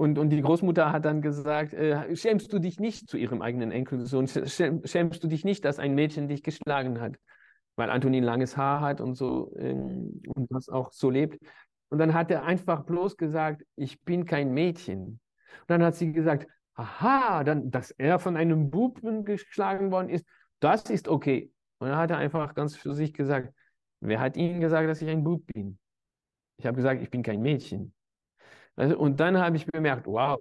Und, und die Großmutter hat dann gesagt, äh, schämst du dich nicht zu ihrem eigenen Enkelsohn? Schämst du dich nicht, dass ein Mädchen dich geschlagen hat? Weil Antonin langes Haar hat und so ähm, und das auch so lebt. Und dann hat er einfach bloß gesagt, ich bin kein Mädchen. Und dann hat sie gesagt, aha, dann, dass er von einem Buben geschlagen worden ist, das ist okay. Und dann hat er einfach ganz für sich gesagt, wer hat Ihnen gesagt, dass ich ein Bub bin? Ich habe gesagt, ich bin kein Mädchen. Und dann habe ich bemerkt, wow.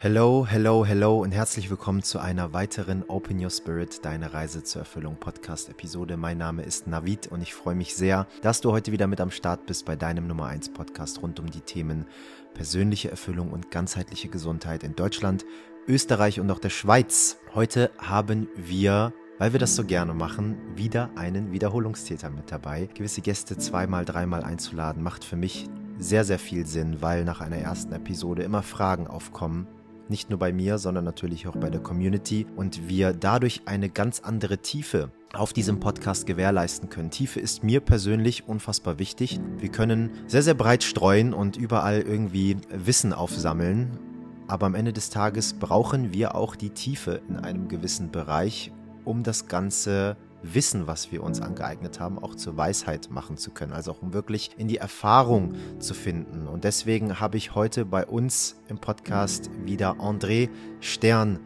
Hello, hello, hello und herzlich willkommen zu einer weiteren Open Your Spirit, deine Reise zur Erfüllung Podcast-Episode. Mein Name ist Navid und ich freue mich sehr, dass du heute wieder mit am Start bist bei deinem Nummer 1 Podcast rund um die Themen persönliche Erfüllung und ganzheitliche Gesundheit in Deutschland, Österreich und auch der Schweiz. Heute haben wir weil wir das so gerne machen, wieder einen Wiederholungstäter mit dabei. Gewisse Gäste zweimal, dreimal einzuladen, macht für mich sehr, sehr viel Sinn, weil nach einer ersten Episode immer Fragen aufkommen. Nicht nur bei mir, sondern natürlich auch bei der Community und wir dadurch eine ganz andere Tiefe auf diesem Podcast gewährleisten können. Tiefe ist mir persönlich unfassbar wichtig. Wir können sehr, sehr breit streuen und überall irgendwie Wissen aufsammeln. Aber am Ende des Tages brauchen wir auch die Tiefe in einem gewissen Bereich, um das ganze Wissen, was wir uns angeeignet haben, auch zur Weisheit machen zu können. Also auch um wirklich in die Erfahrung zu finden. Und deswegen habe ich heute bei uns im Podcast wieder André Stern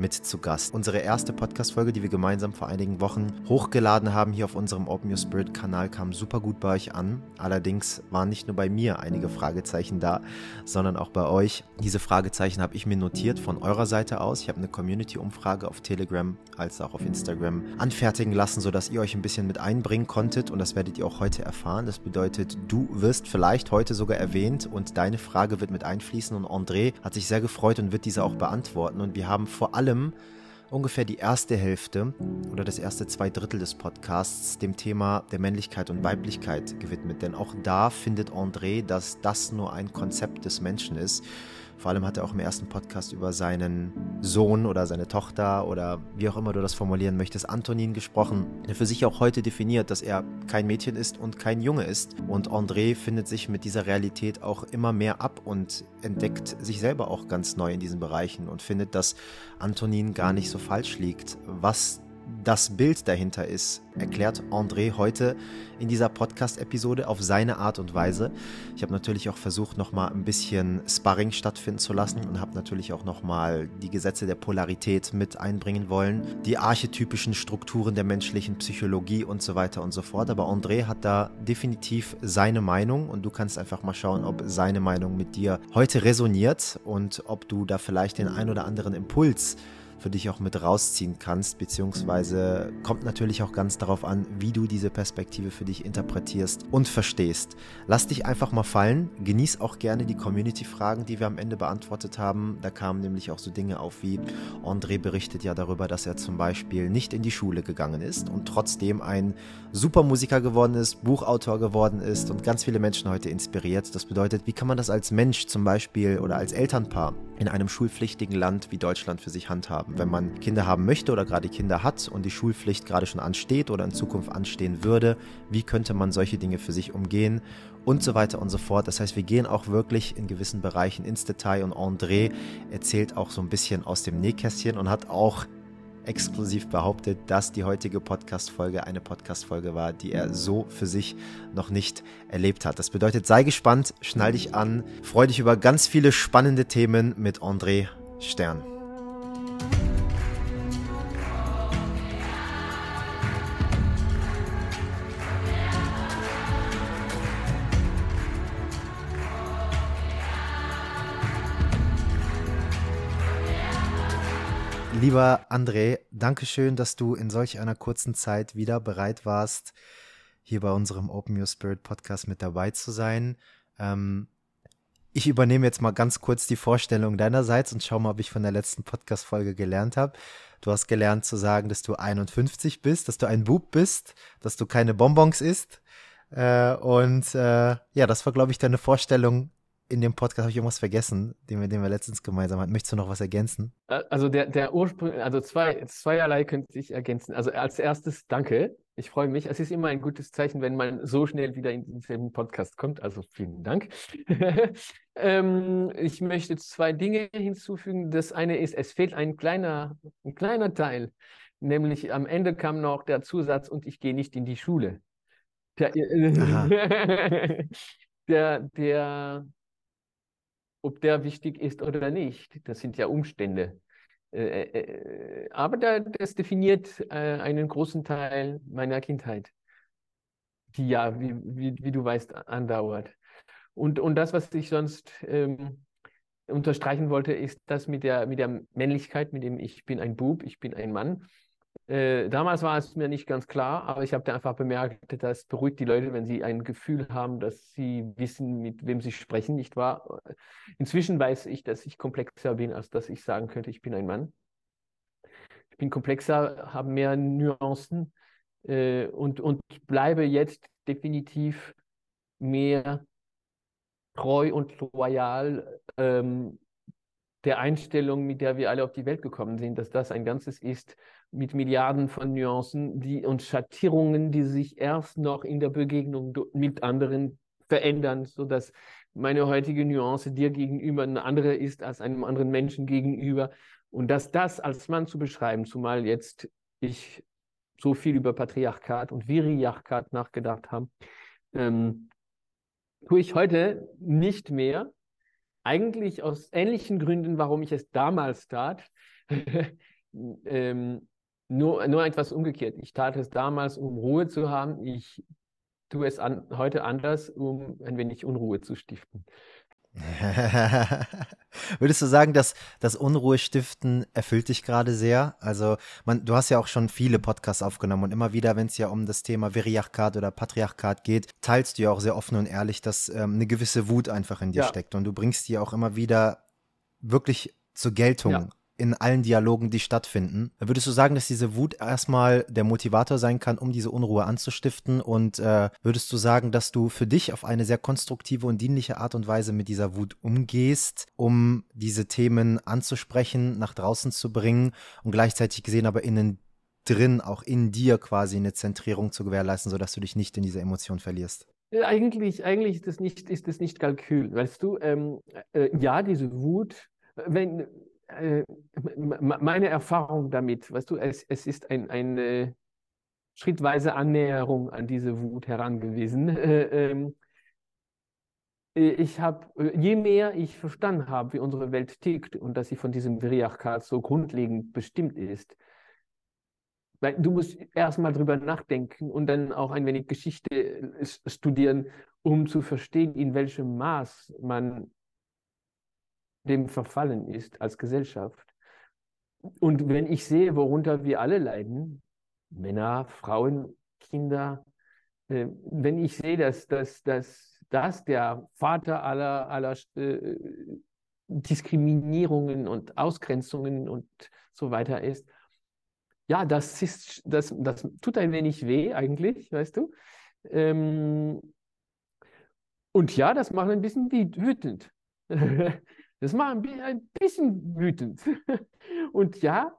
mit zu Gast. Unsere erste Podcast-Folge, die wir gemeinsam vor einigen Wochen hochgeladen haben, hier auf unserem Open Your Spirit-Kanal, kam super gut bei euch an. Allerdings waren nicht nur bei mir einige Fragezeichen da, sondern auch bei euch. Diese Fragezeichen habe ich mir notiert von eurer Seite aus. Ich habe eine Community-Umfrage auf Telegram als auch auf Instagram anfertigen lassen, sodass ihr euch ein bisschen mit einbringen konntet und das werdet ihr auch heute erfahren. Das bedeutet, du wirst vielleicht heute sogar erwähnt und deine Frage wird mit einfließen und André hat sich sehr gefreut und wird diese auch beantworten und wir haben vor allem allem ungefähr die erste Hälfte oder das erste zwei Drittel des Podcasts dem Thema der Männlichkeit und Weiblichkeit gewidmet. Denn auch da findet André, dass das nur ein Konzept des Menschen ist vor allem hat er auch im ersten Podcast über seinen Sohn oder seine Tochter oder wie auch immer du das formulieren möchtest, Antonin gesprochen, der für sich auch heute definiert, dass er kein Mädchen ist und kein Junge ist. Und André findet sich mit dieser Realität auch immer mehr ab und entdeckt sich selber auch ganz neu in diesen Bereichen und findet, dass Antonin gar nicht so falsch liegt, was das Bild dahinter ist, erklärt André heute in dieser Podcast-Episode auf seine Art und Weise. Ich habe natürlich auch versucht, nochmal ein bisschen Sparring stattfinden zu lassen und habe natürlich auch nochmal die Gesetze der Polarität mit einbringen wollen, die archetypischen Strukturen der menschlichen Psychologie und so weiter und so fort. Aber André hat da definitiv seine Meinung und du kannst einfach mal schauen, ob seine Meinung mit dir heute resoniert und ob du da vielleicht den ein oder anderen Impuls für dich auch mit rausziehen kannst, beziehungsweise kommt natürlich auch ganz darauf an, wie du diese Perspektive für dich interpretierst und verstehst. Lass dich einfach mal fallen, genieß auch gerne die Community-Fragen, die wir am Ende beantwortet haben. Da kamen nämlich auch so Dinge auf wie André berichtet ja darüber, dass er zum Beispiel nicht in die Schule gegangen ist und trotzdem ein super Musiker geworden ist, Buchautor geworden ist und ganz viele Menschen heute inspiriert. Das bedeutet, wie kann man das als Mensch zum Beispiel oder als Elternpaar in einem schulpflichtigen Land wie Deutschland für sich handhaben. Wenn man Kinder haben möchte oder gerade Kinder hat und die Schulpflicht gerade schon ansteht oder in Zukunft anstehen würde, wie könnte man solche Dinge für sich umgehen und so weiter und so fort. Das heißt, wir gehen auch wirklich in gewissen Bereichen ins Detail und André erzählt auch so ein bisschen aus dem Nähkästchen und hat auch exklusiv behauptet, dass die heutige Podcast-Folge eine Podcast-Folge war, die er so für sich noch nicht erlebt hat. Das bedeutet, sei gespannt, schnall dich an, freu dich über ganz viele spannende Themen mit André Stern. Lieber André, danke schön, dass du in solch einer kurzen Zeit wieder bereit warst, hier bei unserem Open Your Spirit Podcast mit dabei zu sein. Ähm, ich übernehme jetzt mal ganz kurz die Vorstellung deinerseits und schau mal, ob ich von der letzten Podcast-Folge gelernt habe. Du hast gelernt zu sagen, dass du 51 bist, dass du ein Bub bist, dass du keine Bonbons isst. Äh, und äh, ja, das war, glaube ich, deine Vorstellung in dem Podcast, habe ich irgendwas vergessen, den wir, den wir letztens gemeinsam hatten. Möchtest du noch was ergänzen? Also der, der Ursprung, also zwei, zweierlei könnte ich ergänzen. Also als erstes danke. Ich freue mich. Es ist immer ein gutes Zeichen, wenn man so schnell wieder in denselben Podcast kommt. Also vielen Dank. ähm, ich möchte zwei Dinge hinzufügen. Das eine ist, es fehlt ein kleiner, ein kleiner Teil. Nämlich am Ende kam noch der Zusatz und ich gehe nicht in die Schule. Der, der, der ob der wichtig ist oder nicht. Das sind ja Umstände. Äh, äh, äh, aber da, das definiert einen großen Teil meiner Kindheit, die ja, wie, wie, wie du weißt, andauert. Und, und das, was ich sonst ähm, unterstreichen wollte, ist das mit der, mit der Männlichkeit, mit dem ich bin ein Bub, ich bin ein Mann. Äh, damals war es mir nicht ganz klar, aber ich habe da einfach bemerkt, das beruhigt die Leute, wenn sie ein Gefühl haben, dass sie wissen, mit wem sie sprechen, nicht wahr? Inzwischen weiß ich, dass ich komplexer bin, als dass ich sagen könnte, ich bin ein Mann. Ich bin komplexer, habe mehr Nuancen äh, und, und bleibe jetzt definitiv mehr treu und loyal ähm, der Einstellung, mit der wir alle auf die Welt gekommen sind, dass das ein Ganzes ist mit Milliarden von Nuancen die, und Schattierungen, die sich erst noch in der Begegnung mit anderen verändern, sodass meine heutige Nuance dir gegenüber eine andere ist als einem anderen Menschen gegenüber. Und dass das als Mann zu beschreiben, zumal jetzt ich so viel über Patriarchat und Viriarchat nachgedacht habe, ähm, tue ich heute nicht mehr, eigentlich aus ähnlichen Gründen, warum ich es damals tat, ähm, nur, nur etwas umgekehrt. Ich tat es damals, um Ruhe zu haben. Ich tue es an, heute anders, um ein wenig Unruhe zu stiften. Würdest du sagen, dass das Unruhestiften erfüllt dich gerade sehr? Also, man, du hast ja auch schon viele Podcasts aufgenommen und immer wieder, wenn es ja um das Thema Viriarchat oder Patriarchat geht, teilst du ja auch sehr offen und ehrlich, dass ähm, eine gewisse Wut einfach in dir ja. steckt und du bringst die auch immer wieder wirklich zur Geltung. Ja in allen Dialogen, die stattfinden. Würdest du sagen, dass diese Wut erstmal der Motivator sein kann, um diese Unruhe anzustiften? Und äh, würdest du sagen, dass du für dich auf eine sehr konstruktive und dienliche Art und Weise mit dieser Wut umgehst, um diese Themen anzusprechen, nach draußen zu bringen und gleichzeitig gesehen aber innen drin, auch in dir quasi eine Zentrierung zu gewährleisten, sodass du dich nicht in diese Emotion verlierst? Eigentlich, eigentlich ist das nicht, ist das nicht Kalkül. Weißt du, ähm, äh, ja, diese Wut, wenn, äh, meine Erfahrung damit, weißt du, es, es ist ein, eine schrittweise Annäherung an diese Wut herangewiesen. Äh, ähm, äh, ich habe, je mehr ich verstanden habe, wie unsere Welt tickt und dass sie von diesem Viriarchat so grundlegend bestimmt ist, du musst erstmal drüber nachdenken und dann auch ein wenig Geschichte studieren, um zu verstehen, in welchem Maß man dem verfallen ist als Gesellschaft. Und wenn ich sehe, worunter wir alle leiden, Männer, Frauen, Kinder, äh, wenn ich sehe, dass, dass, dass das der Vater aller, aller äh, Diskriminierungen und Ausgrenzungen und so weiter ist, ja, das, ist, das, das tut ein wenig weh eigentlich, weißt du. Ähm, und ja, das macht ein bisschen wütend. Das macht ein bisschen wütend. Und ja,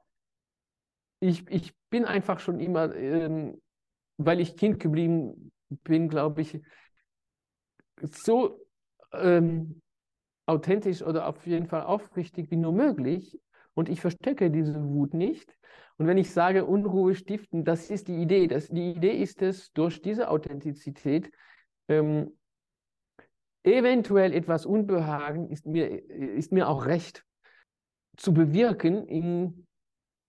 ich, ich bin einfach schon immer, ähm, weil ich Kind geblieben bin, glaube ich, so ähm, authentisch oder auf jeden Fall aufrichtig wie nur möglich. Und ich verstecke diese Wut nicht. Und wenn ich sage Unruhe stiften, das ist die Idee. Das, die Idee ist es, durch diese Authentizität ähm, eventuell etwas Unbehagen ist mir, ist mir auch recht zu bewirken in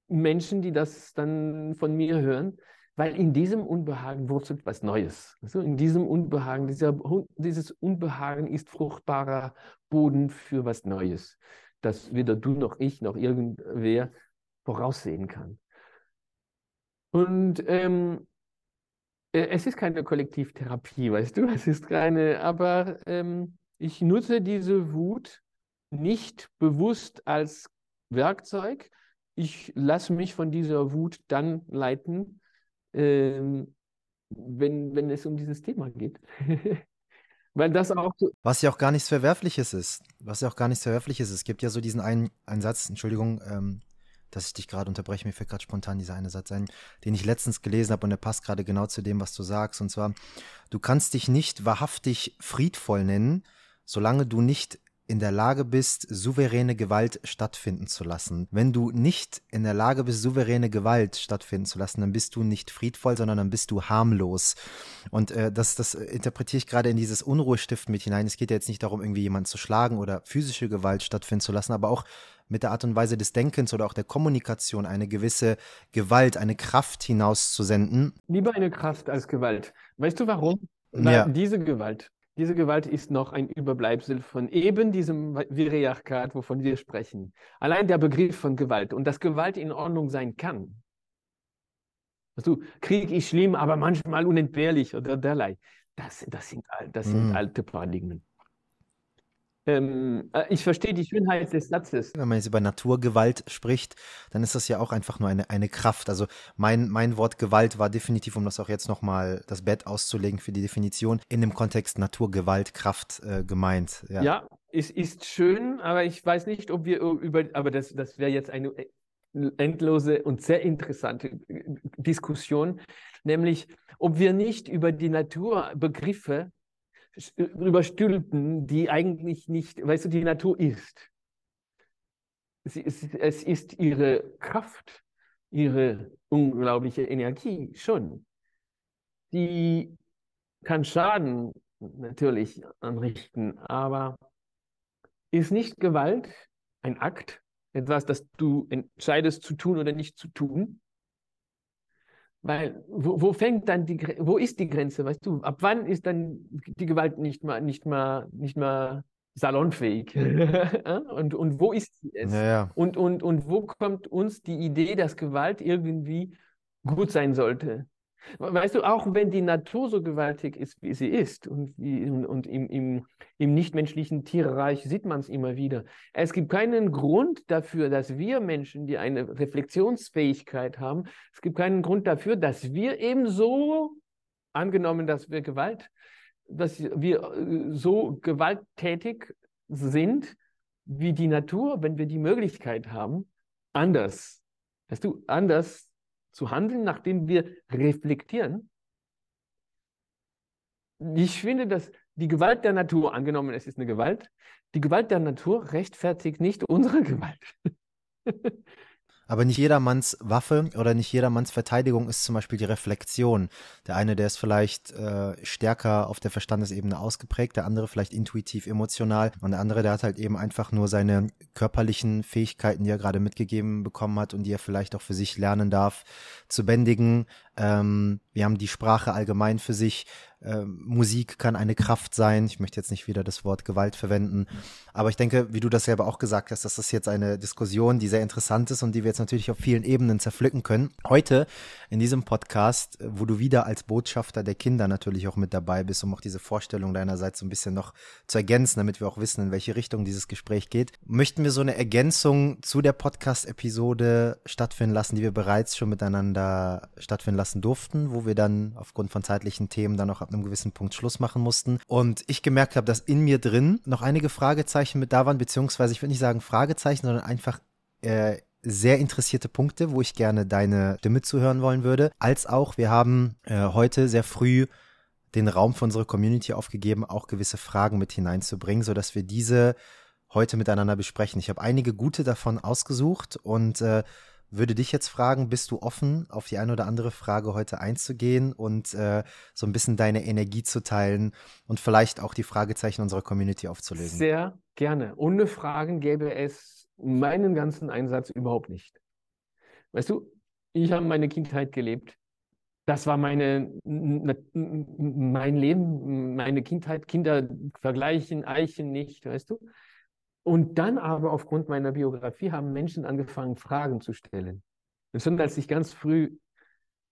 Menschen, die das dann von mir hören, weil in diesem Unbehagen wurzelt was Neues. Also in diesem Unbehagen, dieser, dieses Unbehagen ist fruchtbarer Boden für was Neues, das weder du noch ich noch irgendwer voraussehen kann. Und ähm, äh, es ist keine Kollektivtherapie, weißt du, es ist keine, aber ähm, ich nutze diese Wut nicht bewusst als Werkzeug. Ich lasse mich von dieser Wut dann leiten, ähm, wenn, wenn es um dieses Thema geht. Weil das auch so Was ja auch gar nichts Verwerfliches ist. Was ja auch gar nichts Verwerfliches ist. Es gibt ja so diesen einen, einen Satz, Entschuldigung, ähm, dass ich dich gerade unterbreche, mir fällt gerade spontan dieser eine Satz ein, den ich letztens gelesen habe und der passt gerade genau zu dem, was du sagst. Und zwar, du kannst dich nicht wahrhaftig friedvoll nennen, solange du nicht in der Lage bist, souveräne Gewalt stattfinden zu lassen. Wenn du nicht in der Lage bist, souveräne Gewalt stattfinden zu lassen, dann bist du nicht friedvoll, sondern dann bist du harmlos. Und äh, das, das interpretiere ich gerade in dieses Unruhestift mit hinein. Es geht ja jetzt nicht darum, irgendwie jemanden zu schlagen oder physische Gewalt stattfinden zu lassen, aber auch mit der Art und Weise des Denkens oder auch der Kommunikation eine gewisse Gewalt, eine Kraft hinauszusenden. Lieber eine Kraft als Gewalt. Weißt du warum? Weil ja. diese Gewalt diese Gewalt ist noch ein Überbleibsel von eben diesem Viriarchat, wovon wir sprechen. Allein der Begriff von Gewalt und dass Gewalt in Ordnung sein kann. Also, Krieg ist schlimm, aber manchmal unentbehrlich oder derlei. Das, das, sind, das sind mm. alte Paradigmen. Ähm, äh, ich verstehe die Schönheit des Satzes. Wenn man jetzt über Naturgewalt spricht, dann ist das ja auch einfach nur eine, eine Kraft. Also mein, mein Wort Gewalt war definitiv, um das auch jetzt nochmal das Bett auszulegen für die Definition, in dem Kontext Naturgewalt, Kraft äh, gemeint. Ja, ja es ist schön, aber ich weiß nicht, ob wir über, aber das, das wäre jetzt eine endlose und sehr interessante äh, Diskussion, nämlich ob wir nicht über die Naturbegriffe überstülpen, die eigentlich nicht, weißt du, die Natur ist. Es ist, es ist ihre Kraft, ihre unglaubliche Energie schon. Die kann Schaden natürlich anrichten, aber ist nicht Gewalt ein Akt, etwas, das du entscheidest zu tun oder nicht zu tun, weil, wo, wo, fängt dann die, wo ist die Grenze, weißt du? Ab wann ist dann die Gewalt nicht mal, nicht mal, nicht mal salonfähig? und, und wo ist sie es? Ja, ja. Und, und, und wo kommt uns die Idee, dass Gewalt irgendwie gut sein sollte? Weißt du, auch wenn die Natur so gewaltig ist, wie sie ist, und, und im, im, im nichtmenschlichen Tierreich sieht man es immer wieder, es gibt keinen Grund dafür, dass wir Menschen, die eine Reflexionsfähigkeit haben, es gibt keinen Grund dafür, dass wir ebenso, angenommen, dass wir Gewalt, dass wir äh, so gewalttätig sind wie die Natur, wenn wir die Möglichkeit haben, anders, weißt du, anders zu handeln, nachdem wir reflektieren. Ich finde, dass die Gewalt der Natur, angenommen es ist eine Gewalt, die Gewalt der Natur rechtfertigt nicht unsere Gewalt. Aber nicht jedermanns Waffe oder nicht jedermanns Verteidigung ist zum Beispiel die Reflexion. Der eine, der ist vielleicht äh, stärker auf der Verstandesebene ausgeprägt, der andere vielleicht intuitiv emotional und der andere, der hat halt eben einfach nur seine körperlichen Fähigkeiten, die er gerade mitgegeben bekommen hat und die er vielleicht auch für sich lernen darf, zu bändigen. Ähm, wir haben die Sprache allgemein für sich äh, Musik kann eine Kraft sein. Ich möchte jetzt nicht wieder das Wort Gewalt verwenden. Aber ich denke, wie du das selber auch gesagt hast, dass das jetzt eine Diskussion, die sehr interessant ist und die wir jetzt natürlich auf vielen Ebenen zerpflücken können. Heute in diesem Podcast, wo du wieder als Botschafter der Kinder natürlich auch mit dabei bist, um auch diese Vorstellung deinerseits so ein bisschen noch zu ergänzen, damit wir auch wissen, in welche Richtung dieses Gespräch geht, möchten wir so eine Ergänzung zu der Podcast-Episode stattfinden lassen, die wir bereits schon miteinander stattfinden lassen durften, wo wir dann aufgrund von zeitlichen Themen dann auch ab einem gewissen Punkt Schluss machen mussten. Und ich gemerkt habe, dass in mir drin noch einige Fragezeichen mit da waren, beziehungsweise ich würde nicht sagen Fragezeichen, sondern einfach äh, sehr interessierte Punkte, wo ich gerne deine Stimme zuhören wollen würde. Als auch, wir haben äh, heute sehr früh den Raum für unsere Community aufgegeben, auch gewisse Fragen mit hineinzubringen, sodass wir diese heute miteinander besprechen. Ich habe einige gute davon ausgesucht und äh, würde dich jetzt fragen, bist du offen, auf die eine oder andere Frage heute einzugehen und äh, so ein bisschen deine Energie zu teilen und vielleicht auch die Fragezeichen unserer Community aufzulösen? Sehr gerne. Ohne Fragen gäbe es meinen ganzen Einsatz überhaupt nicht. Weißt du, ich habe meine Kindheit gelebt. Das war meine, mein Leben, meine Kindheit. Kinder vergleichen Eichen nicht, weißt du? Und dann aber aufgrund meiner Biografie haben Menschen angefangen, Fragen zu stellen. Und schon als ich ganz früh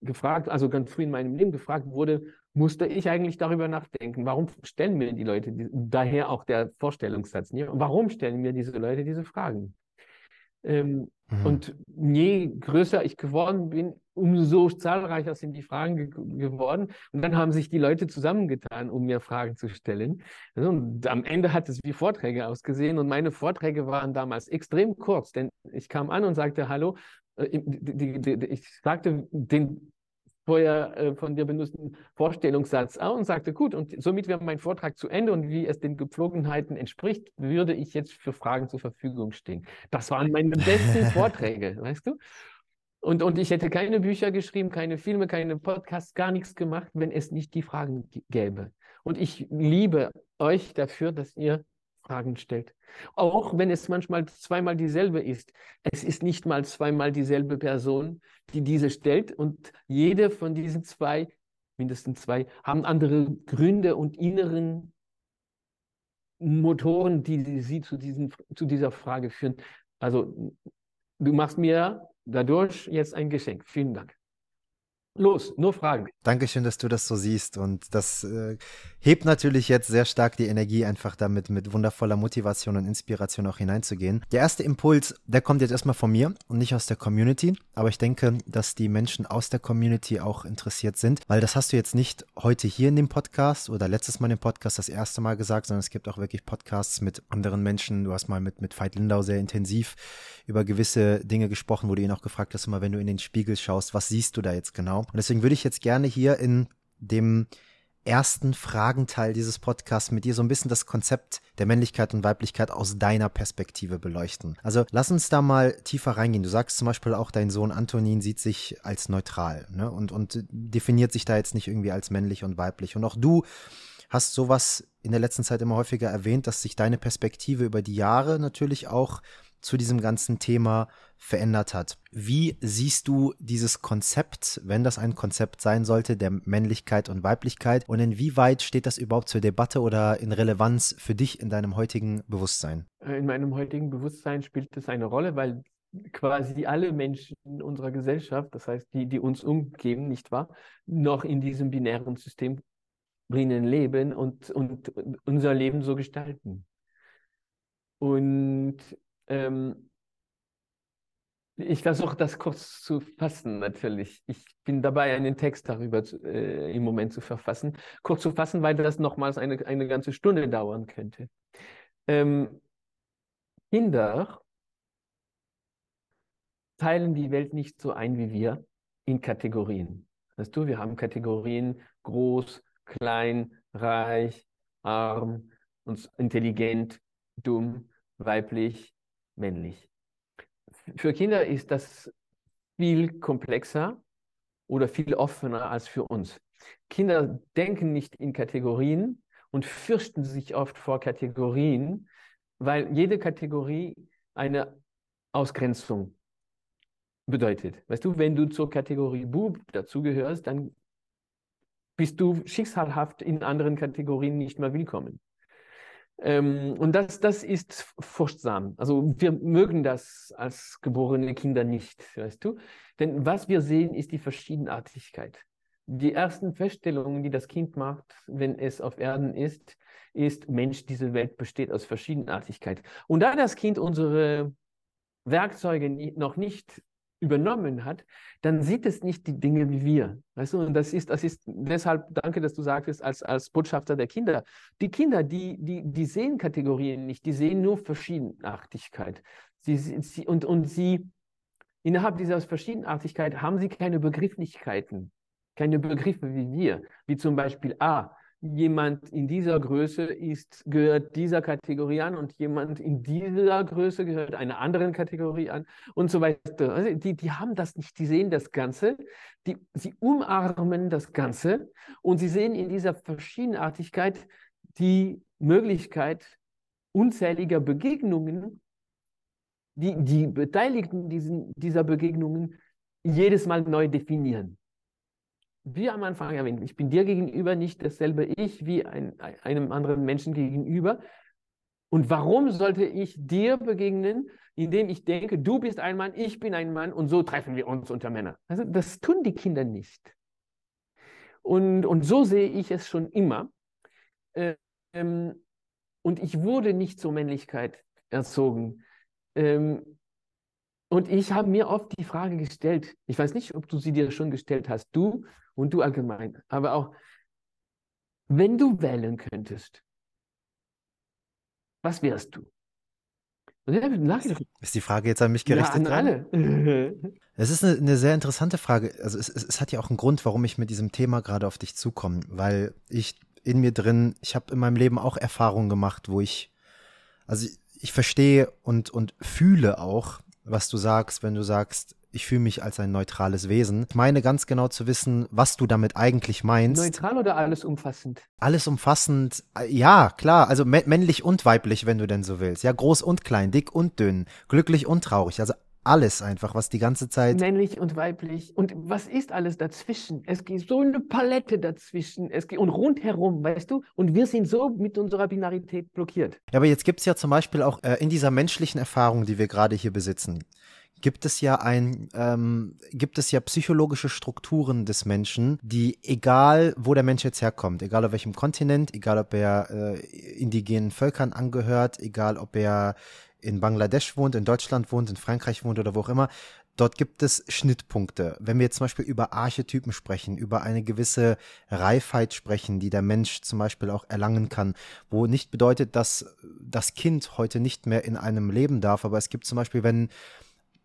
gefragt, also ganz früh in meinem Leben gefragt wurde, musste ich eigentlich darüber nachdenken, warum stellen mir die Leute, die, daher auch der Vorstellungssatz, ne? warum stellen mir diese Leute diese Fragen? Ähm, mhm. Und je größer ich geworden bin, umso zahlreicher sind die Fragen ge geworden. Und dann haben sich die Leute zusammengetan, um mir Fragen zu stellen. Und am Ende hat es wie Vorträge ausgesehen. Und meine Vorträge waren damals extrem kurz, denn ich kam an und sagte, hallo, äh, ich sagte den vorher äh, von dir benutzten Vorstellungssatz an und sagte, gut, und somit wäre mein Vortrag zu Ende und wie es den Gepflogenheiten entspricht, würde ich jetzt für Fragen zur Verfügung stehen. Das waren meine besten Vorträge, weißt du? Und, und ich hätte keine Bücher geschrieben, keine Filme, keine Podcasts, gar nichts gemacht, wenn es nicht die Fragen gäbe. Und ich liebe euch dafür, dass ihr Fragen stellt. Auch wenn es manchmal zweimal dieselbe ist. Es ist nicht mal zweimal dieselbe Person, die diese stellt. Und jede von diesen zwei, mindestens zwei, haben andere Gründe und inneren Motoren, die sie zu, diesen, zu dieser Frage führen. Also du machst mir dadurch jetzt ein Geschenk. Vielen Dank. Los, nur Fragen. Dankeschön, dass du das so siehst. Und das äh, hebt natürlich jetzt sehr stark die Energie, einfach damit mit wundervoller Motivation und Inspiration auch hineinzugehen. Der erste Impuls, der kommt jetzt erstmal von mir und nicht aus der Community. Aber ich denke, dass die Menschen aus der Community auch interessiert sind, weil das hast du jetzt nicht heute hier in dem Podcast oder letztes Mal im Podcast das erste Mal gesagt, sondern es gibt auch wirklich Podcasts mit anderen Menschen. Du hast mal mit, mit Veit Lindau sehr intensiv über gewisse Dinge gesprochen, wo du ihn auch gefragt hast, immer wenn du in den Spiegel schaust, was siehst du da jetzt genau? Und deswegen würde ich jetzt gerne hier in dem ersten Fragenteil dieses Podcasts mit dir so ein bisschen das Konzept der Männlichkeit und Weiblichkeit aus deiner Perspektive beleuchten. Also lass uns da mal tiefer reingehen. Du sagst zum Beispiel auch, dein Sohn Antonin sieht sich als neutral ne? und, und definiert sich da jetzt nicht irgendwie als männlich und weiblich. Und auch du hast sowas in der letzten Zeit immer häufiger erwähnt, dass sich deine Perspektive über die Jahre natürlich auch zu diesem ganzen Thema verändert hat. Wie siehst du dieses Konzept, wenn das ein Konzept sein sollte, der Männlichkeit und Weiblichkeit? Und inwieweit steht das überhaupt zur Debatte oder in Relevanz für dich in deinem heutigen Bewusstsein? In meinem heutigen Bewusstsein spielt es eine Rolle, weil quasi alle Menschen unserer Gesellschaft, das heißt die, die uns umgeben, nicht wahr, noch in diesem binären System drinnen leben und, und unser Leben so gestalten. Und ähm, ich versuche das kurz zu fassen, natürlich. Ich bin dabei, einen Text darüber zu, äh, im Moment zu verfassen. Kurz zu fassen, weil das nochmals eine, eine ganze Stunde dauern könnte. Ähm, Kinder teilen die Welt nicht so ein wie wir in Kategorien. Weißt du, wir haben Kategorien groß, klein, reich, arm, intelligent, dumm, weiblich, männlich. Für Kinder ist das viel komplexer oder viel offener als für uns. Kinder denken nicht in Kategorien und fürchten sich oft vor Kategorien, weil jede Kategorie eine Ausgrenzung bedeutet. Weißt du, wenn du zur Kategorie Bub dazugehörst, dann bist du schicksalhaft in anderen Kategorien nicht mehr willkommen. Ähm, und das, das ist furchtsam. Also wir mögen das als geborene Kinder nicht, weißt du? Denn was wir sehen, ist die Verschiedenartigkeit. Die ersten Feststellungen, die das Kind macht, wenn es auf Erden ist, ist, Mensch, diese Welt besteht aus Verschiedenartigkeit. Und da das Kind unsere Werkzeuge noch nicht übernommen hat, dann sieht es nicht die Dinge wie wir. Weißt du, und das ist, das ist deshalb, danke, dass du sagtest, als, als Botschafter der Kinder. Die Kinder, die, die, die sehen Kategorien nicht, die sehen nur Verschiedenartigkeit. Sie, sie, und, und sie, innerhalb dieser Verschiedenartigkeit haben sie keine Begrifflichkeiten, keine Begriffe wie wir, wie zum Beispiel, ah, jemand in dieser Größe ist, gehört dieser Kategorie an und jemand in dieser Größe gehört einer anderen Kategorie an und so weiter. Also die, die haben das nicht, die sehen das Ganze, die, sie umarmen das Ganze und sie sehen in dieser Verschiedenartigkeit die Möglichkeit unzähliger Begegnungen, die die Beteiligten diesen, dieser Begegnungen jedes Mal neu definieren wie am Anfang erwähnt, ich bin dir gegenüber nicht dasselbe Ich wie ein, einem anderen Menschen gegenüber. Und warum sollte ich dir begegnen, indem ich denke, du bist ein Mann, ich bin ein Mann und so treffen wir uns unter Männern? Also das tun die Kinder nicht. Und, und so sehe ich es schon immer. Ähm, und ich wurde nicht zur Männlichkeit erzogen. Ähm, Und ich habe mir oft die Frage gestellt, ich weiß nicht, ob du sie dir schon gestellt hast, du und du allgemein, aber auch, wenn du wählen könntest, was wärst du? Ist die Frage jetzt an mich gerichtet? Ja, an alle. Es ist eine, eine, sehr interessante Frage. Also es, es, es, hat ja auch einen Grund, warum ich mit diesem Thema gerade auf dich zukomme, weil ich in mir drin, ich habe in meinem Leben auch Erfahrungen gemacht, wo ich, also ich, ich verstehe und, und fühle auch, was du sagst, wenn du sagst, ich fühle mich als ein neutrales Wesen. Ich meine ganz genau zu wissen, was du damit eigentlich meinst. Neutral oder alles umfassend? Alles umfassend, äh, ja, klar. Also männlich und weiblich, wenn du denn so willst. Ja, groß und klein, dick und dünn, glücklich und traurig. Also alles einfach, was die ganze Zeit. Männlich und weiblich. Und was ist alles dazwischen? Es gibt so eine Palette dazwischen. Es geht, und rundherum, weißt du? Und wir sind so mit unserer Binarität blockiert. Ja, aber jetzt gibt es ja zum Beispiel auch äh, in dieser menschlichen Erfahrung, die wir gerade hier besitzen, gibt es ja ein, ähm, gibt es ja psychologische Strukturen des Menschen, die egal, wo der Mensch jetzt herkommt, egal auf welchem Kontinent, egal ob er äh, indigenen Völkern angehört, egal ob er in Bangladesch wohnt, in Deutschland wohnt, in Frankreich wohnt oder wo auch immer, Dort gibt es Schnittpunkte. Wenn wir jetzt zum Beispiel über Archetypen sprechen, über eine gewisse Reifheit sprechen, die der Mensch zum Beispiel auch erlangen kann, wo nicht bedeutet, dass das Kind heute nicht mehr in einem leben darf, aber es gibt zum Beispiel, wenn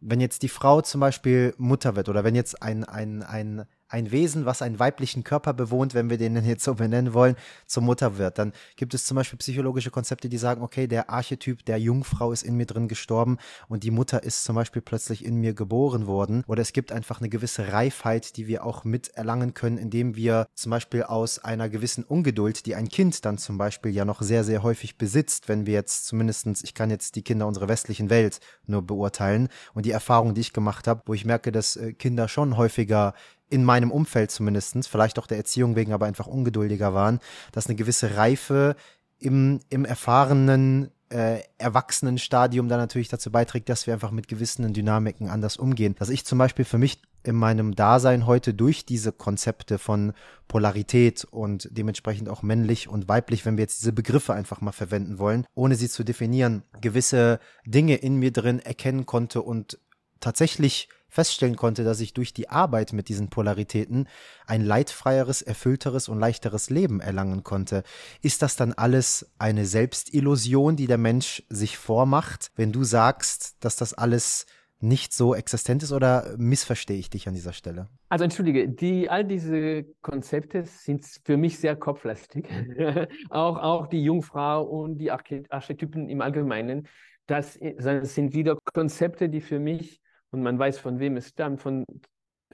wenn jetzt die Frau zum Beispiel Mutter wird oder wenn jetzt ein, ein, ein ein Wesen, was einen weiblichen Körper bewohnt, wenn wir den jetzt so benennen wollen, zur Mutter wird. Dann gibt es zum Beispiel psychologische Konzepte, die sagen, okay, der Archetyp der Jungfrau ist in mir drin gestorben und die Mutter ist zum Beispiel plötzlich in mir geboren worden. Oder es gibt einfach eine gewisse Reifheit, die wir auch mit erlangen können, indem wir zum Beispiel aus einer gewissen Ungeduld, die ein Kind dann zum Beispiel ja noch sehr, sehr häufig besitzt, wenn wir jetzt zumindestens, ich kann jetzt die Kinder unserer westlichen Welt nur beurteilen und die Erfahrung, die ich gemacht habe, wo ich merke, dass äh, Kinder schon häufiger in meinem Umfeld zumindestens, vielleicht auch der Erziehung wegen, aber einfach ungeduldiger waren, dass eine gewisse Reife im, im erfahrenen äh, Erwachsenenstadium dann natürlich dazu beiträgt, dass wir einfach mit gewissen Dynamiken anders umgehen. Dass ich zum Beispiel für mich in meinem Dasein heute durch diese Konzepte von Polarität und dementsprechend auch männlich und weiblich, wenn wir jetzt diese Begriffe einfach mal verwenden wollen, ohne sie zu definieren, gewisse Dinge in mir drin erkennen konnte und tatsächlich feststellen konnte, dass ich durch die Arbeit mit diesen Polaritäten ein leidfreieres, erfüllteres und leichteres Leben erlangen konnte. Ist das dann alles eine Selbstillusion, die der Mensch sich vormacht, wenn du sagst, dass das alles nicht so existent ist oder missverstehe ich dich an dieser Stelle? Also entschuldige, die, all diese Konzepte sind für mich sehr kopflastig. auch, auch die Jungfrau und die Archetypen im Allgemeinen. Das, das sind wieder Konzepte, die für mich und man weiß, von wem es stammt, von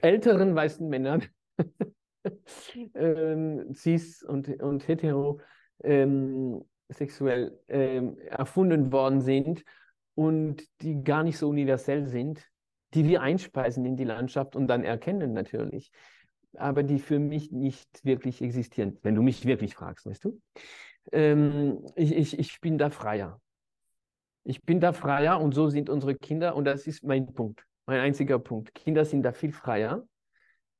älteren weißen Männern, ähm, cis und, und hetero, ähm, sexuell ähm, erfunden worden sind und die gar nicht so universell sind, die wir einspeisen in die Landschaft und dann erkennen natürlich, aber die für mich nicht wirklich existieren, wenn du mich wirklich fragst, weißt du? Ähm, ich, ich, ich bin da freier. Ich bin da freier und so sind unsere Kinder und das ist mein Punkt, mein einziger Punkt. Kinder sind da viel freier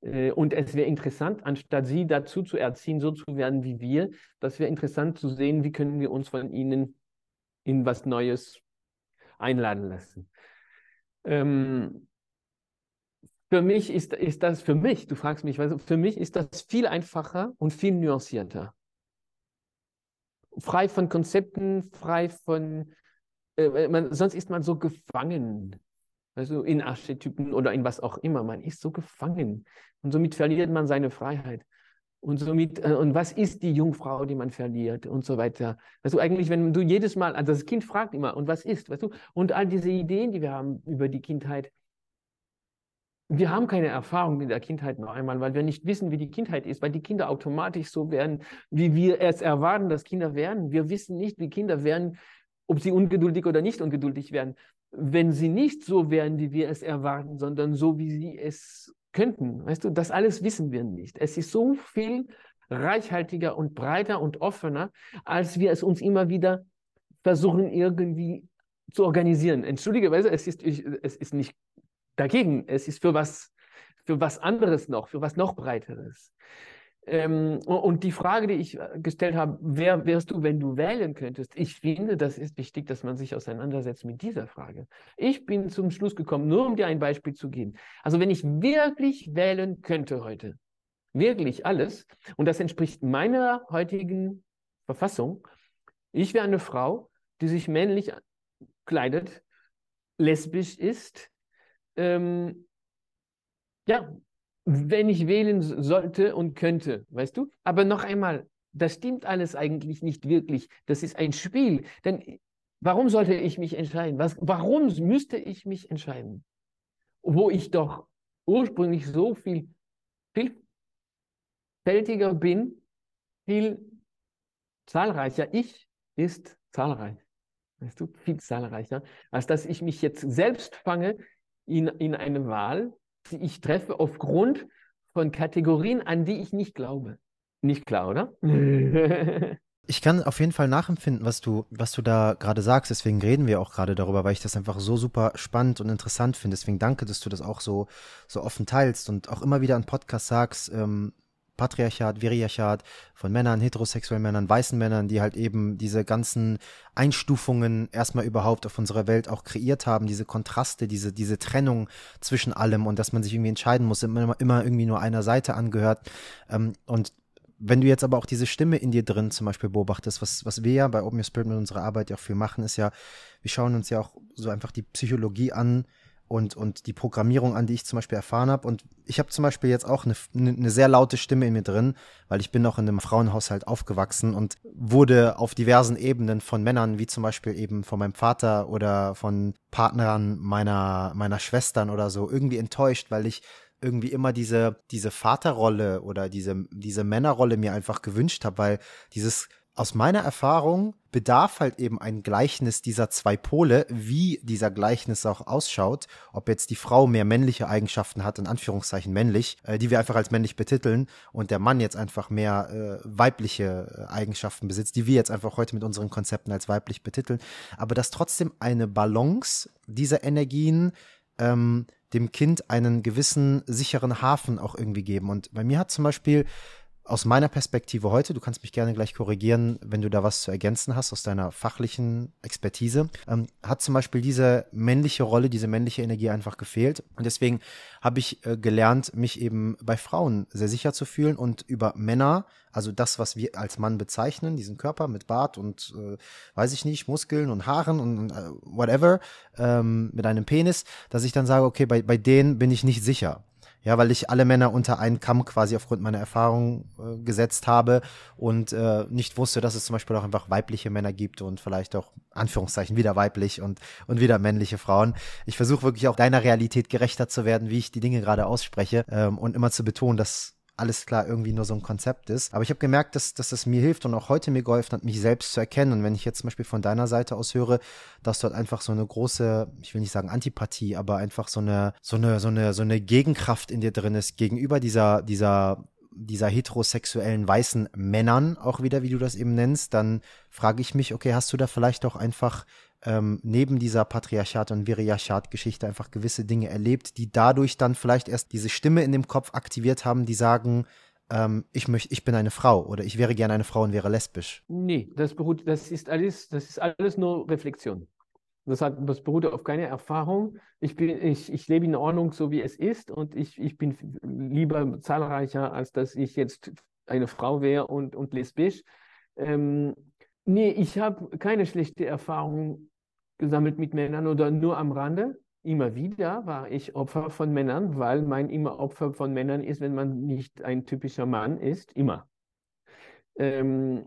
äh, und es wäre interessant, anstatt sie dazu zu erziehen, so zu werden wie wir, das wäre interessant zu sehen, wie können wir uns von ihnen in was Neues einladen lassen. Ähm, für mich ist, ist das, für mich, du fragst mich, für mich ist das viel einfacher und viel nuancierter. Frei von Konzepten, frei von äh, man, sonst ist man so gefangen. Also in Archetypen oder in was auch immer. Man ist so gefangen. Und somit verliert man seine Freiheit. Und somit, äh, und was ist die Jungfrau, die man verliert und so weiter. Weißt du, eigentlich, wenn du jedes Mal, also das Kind fragt immer, und was ist, weißt du, und all diese Ideen, die wir haben über die Kindheit, wir haben keine Erfahrung in der Kindheit noch einmal, weil wir nicht wissen, wie die Kindheit ist, weil die Kinder automatisch so werden, wie wir es erwarten, dass Kinder werden. Wir wissen nicht, wie Kinder werden, ob sie ungeduldig oder nicht ungeduldig werden. Wenn sie nicht so wären, wie wir es erwarten, sondern so, wie sie es könnten, weißt du, das alles wissen wir nicht. Es ist so viel reichhaltiger und breiter und offener, als wir es uns immer wieder versuchen, irgendwie zu organisieren. Entschuldige, weißt du, es ist, es ist nicht dagegen, es ist für was, für was anderes noch, für was noch breiteres. Ähm, und die Frage, die ich äh, gestellt habe, wer wärst du, wenn du wählen könntest? Ich finde, das ist wichtig, dass man sich auseinandersetzt mit dieser Frage. Ich bin zum Schluss gekommen, nur um dir ein Beispiel zu geben. Also wenn ich wirklich wählen könnte heute, wirklich alles, und das entspricht meiner heutigen Verfassung, ich wäre eine Frau, die sich männlich kleidet, lesbisch ist, ähm, ja, wenn ich wählen sollte und könnte, weißt du? Aber noch einmal, das stimmt alles eigentlich nicht wirklich. Das ist ein Spiel. Denn warum sollte ich mich entscheiden? Was, warum müsste ich mich entscheiden? Wo ich doch ursprünglich so viel vielfältiger bin, viel zahlreicher. Ich ist zahlreich. Weißt du, viel zahlreicher, als dass ich mich jetzt selbst fange in, in eine Wahl, die ich treffe aufgrund von Kategorien, an die ich nicht glaube. Nicht klar, oder? Ich kann auf jeden Fall nachempfinden, was du, was du da gerade sagst. Deswegen reden wir auch gerade darüber, weil ich das einfach so super spannend und interessant finde. Deswegen danke, dass du das auch so, so offen teilst und auch immer wieder an Podcast sagst, ähm, Patriarchat, Viriarchat von Männern, heterosexuellen Männern, weißen Männern, die halt eben diese ganzen Einstufungen erstmal überhaupt auf unserer Welt auch kreiert haben, diese Kontraste, diese, diese Trennung zwischen allem und dass man sich irgendwie entscheiden muss, immer, immer irgendwie nur einer Seite angehört. Ähm, und wenn du jetzt aber auch diese Stimme in dir drin zum Beispiel beobachtest, was, was wir ja bei Open Your Spirit mit unserer Arbeit ja auch viel machen, ist ja, wir schauen uns ja auch so einfach die Psychologie an, und, und die Programmierung an, die ich zum Beispiel erfahren habe. Und ich habe zum Beispiel jetzt auch eine, eine sehr laute Stimme in mir drin, weil ich bin noch in einem Frauenhaushalt aufgewachsen und wurde auf diversen Ebenen von Männern, wie zum Beispiel eben von meinem Vater oder von Partnern meiner, meiner Schwestern oder so, irgendwie enttäuscht, weil ich irgendwie immer diese, diese Vaterrolle oder diese, diese Männerrolle mir einfach gewünscht habe, weil dieses aus meiner Erfahrung bedarf halt eben ein Gleichnis dieser zwei Pole, wie dieser Gleichnis auch ausschaut, ob jetzt die Frau mehr männliche Eigenschaften hat, in Anführungszeichen männlich, äh, die wir einfach als männlich betiteln, und der Mann jetzt einfach mehr äh, weibliche äh, Eigenschaften besitzt, die wir jetzt einfach heute mit unseren Konzepten als weiblich betiteln, aber dass trotzdem eine Balance dieser Energien ähm, dem Kind einen gewissen sicheren Hafen auch irgendwie geben. Und bei mir hat zum Beispiel aus meiner Perspektive heute, du kannst mich gerne gleich korrigieren, wenn du da was zu ergänzen hast aus deiner fachlichen Expertise, ähm, hat zum Beispiel diese männliche Rolle, diese männliche Energie einfach gefehlt. Und deswegen habe ich äh, gelernt, mich eben bei Frauen sehr sicher zu fühlen und über Männer, also das, was wir als Mann bezeichnen, diesen Körper mit Bart und, äh, weiß ich nicht, Muskeln und Haaren und äh, whatever, ähm, mit einem Penis, dass ich dann sage, okay, bei, bei denen bin ich nicht sicher. Ja, weil ich alle Männer unter einen Kamm quasi aufgrund meiner Erfahrung äh, gesetzt habe und äh, nicht wusste, dass es zum Beispiel auch einfach weibliche Männer gibt und vielleicht auch Anführungszeichen wieder weiblich und, und wieder männliche Frauen. Ich versuche wirklich auch deiner Realität gerechter zu werden, wie ich die Dinge gerade ausspreche ähm, und immer zu betonen, dass alles klar irgendwie nur so ein Konzept ist. Aber ich habe gemerkt, dass, dass das mir hilft und auch heute mir geholfen hat, mich selbst zu erkennen. Und wenn ich jetzt zum Beispiel von deiner Seite aus höre, dass dort einfach so eine große, ich will nicht sagen Antipathie, aber einfach so eine, so eine, so eine, so eine Gegenkraft in dir drin ist gegenüber dieser, dieser dieser heterosexuellen weißen Männern auch wieder, wie du das eben nennst, dann frage ich mich, okay, hast du da vielleicht auch einfach ähm, neben dieser Patriarchat- und Viriarchat-Geschichte einfach gewisse Dinge erlebt, die dadurch dann vielleicht erst diese Stimme in dem Kopf aktiviert haben, die sagen, ähm, ich möchte, ich bin eine Frau oder ich wäre gerne eine Frau und wäre lesbisch. Nee, das beruht, das ist alles, das ist alles nur Reflexion. Das, hat, das beruht auf keiner Erfahrung. Ich, bin, ich, ich lebe in Ordnung, so wie es ist, und ich, ich bin lieber zahlreicher, als dass ich jetzt eine Frau wäre und, und lesbisch. Ähm, nee, ich habe keine schlechte Erfahrung gesammelt mit Männern oder nur am Rande. Immer wieder war ich Opfer von Männern, weil man immer Opfer von Männern ist, wenn man nicht ein typischer Mann ist. Immer. Ähm,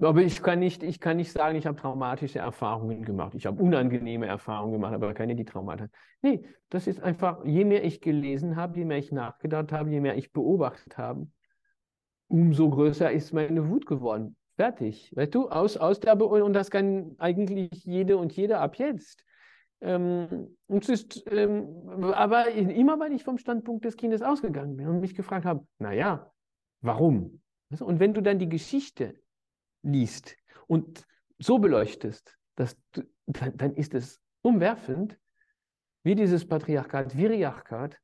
aber ich kann nicht, ich kann nicht sagen, ich habe traumatische Erfahrungen gemacht. Ich habe unangenehme Erfahrungen gemacht, aber keine, die traumatisch. Nee, das ist einfach, je mehr ich gelesen habe, je mehr ich nachgedacht habe, je mehr ich beobachtet habe, umso größer ist meine Wut geworden. Fertig. Weißt du, aus, aus der Be und das kann eigentlich jede und jeder ab jetzt. Ähm, und ist, ähm, aber immer, weil ich vom Standpunkt des Kindes ausgegangen bin und mich gefragt habe, naja, warum? Und wenn du dann die Geschichte liest und so beleuchtest, dass du, dann, dann ist es umwerfend, wie dieses Patriarchat, Viriarchat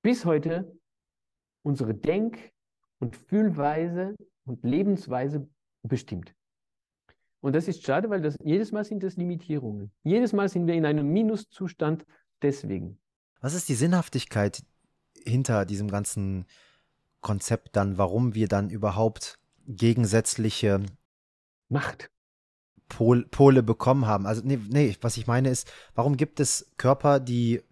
bis heute unsere Denk- und Fühlweise und Lebensweise bestimmt. Und das ist schade, weil das, jedes Mal sind das Limitierungen. Jedes Mal sind wir in einem Minuszustand deswegen. Was ist die Sinnhaftigkeit hinter diesem ganzen Konzept dann, warum wir dann überhaupt gegensätzliche Macht. Pol Pole bekommen haben? Also, nee, nee, was ich meine ist, warum gibt es Körper, die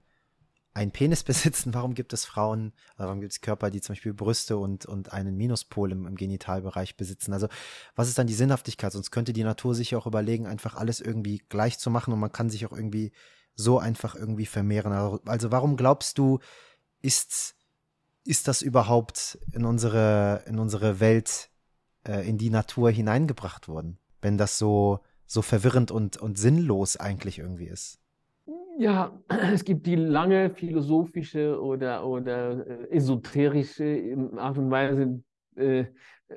einen Penis besitzen, warum gibt es Frauen, also warum gibt es Körper, die zum Beispiel Brüste und, und einen Minuspol im, im Genitalbereich besitzen? Also was ist dann die Sinnhaftigkeit? Sonst könnte die Natur sich auch überlegen, einfach alles irgendwie gleich zu machen und man kann sich auch irgendwie so einfach irgendwie vermehren. Also, also warum glaubst du, ist, ist das überhaupt in unsere, in unsere Welt, äh, in die Natur hineingebracht worden? Wenn das so, so verwirrend und, und sinnlos eigentlich irgendwie ist. Ja, es gibt die lange philosophische oder, oder äh, esoterische Art und Weise, äh,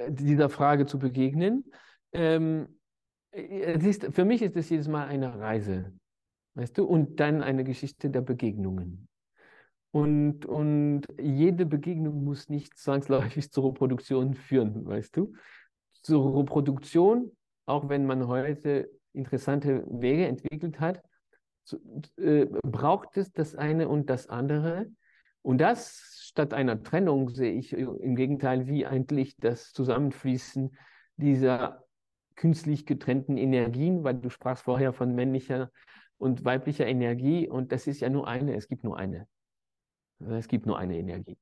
dieser Frage zu begegnen. Ähm, es ist, für mich ist es jedes Mal eine Reise, weißt du, und dann eine Geschichte der Begegnungen. Und, und jede Begegnung muss nicht zwangsläufig zur Reproduktion führen, weißt du. Zur Reproduktion, auch wenn man heute interessante Wege entwickelt hat, äh, braucht es das eine und das andere. Und das statt einer Trennung sehe ich im Gegenteil wie eigentlich das Zusammenfließen dieser künstlich getrennten Energien, weil du sprachst vorher von männlicher und weiblicher Energie und das ist ja nur eine, es gibt nur eine. Es gibt nur eine Energie,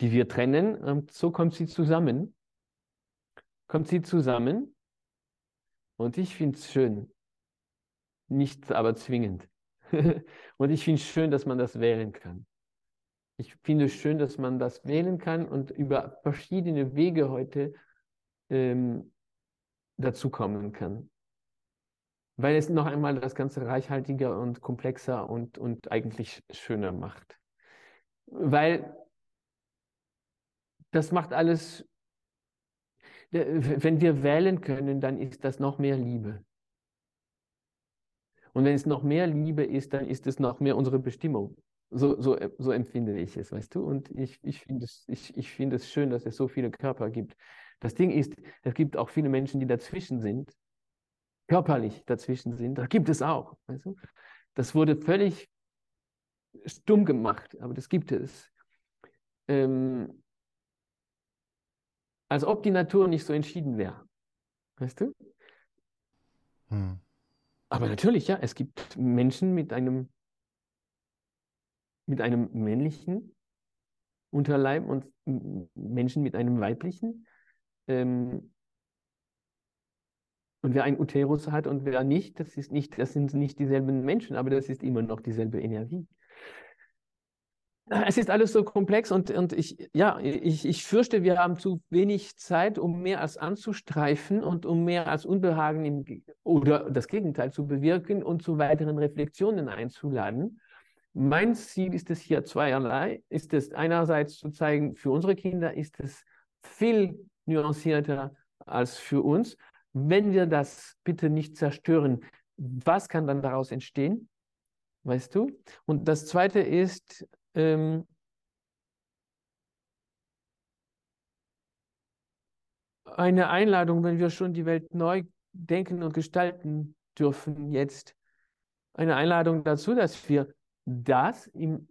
die wir trennen und so kommt sie zusammen. Kommt sie zusammen und ich finde es schön, nicht aber zwingend. und ich finde es schön, dass man das wählen kann. Ich finde es schön, dass man das wählen kann und über verschiedene Wege heute ähm, dazukommen kann. Weil es noch einmal das Ganze reichhaltiger und komplexer und, und eigentlich schöner macht. Weil das macht alles, wenn wir wählen können, dann ist das noch mehr Liebe. Und wenn es noch mehr Liebe ist, dann ist es noch mehr unsere Bestimmung. So, so, so empfinde ich es, weißt du? Und ich, ich finde es, ich, ich find es schön, dass es so viele Körper gibt. Das Ding ist, es gibt auch viele Menschen, die dazwischen sind, körperlich dazwischen sind. Da gibt es auch. Weißt du? Das wurde völlig stumm gemacht, aber das gibt es. Ähm, als ob die Natur nicht so entschieden wäre. Weißt du? Hm. Aber natürlich, ja, es gibt Menschen mit einem, mit einem männlichen Unterleib und Menschen mit einem weiblichen. Ähm, und wer ein Uterus hat und wer nicht, das ist nicht, das sind nicht dieselben Menschen, aber das ist immer noch dieselbe Energie es ist alles so komplex und, und ich, ja, ich, ich fürchte, wir haben zu wenig Zeit, um mehr als anzustreifen und um mehr als Unbehagen im, oder das Gegenteil zu bewirken und zu weiteren Reflexionen einzuladen. Mein Ziel ist es hier zweierlei. Ist es einerseits zu zeigen, für unsere Kinder ist es viel nuancierter als für uns. Wenn wir das bitte nicht zerstören, was kann dann daraus entstehen? Weißt du? Und das zweite ist, ähm, eine Einladung, wenn wir schon die Welt neu denken und gestalten dürfen jetzt. Eine Einladung dazu, dass wir das, im,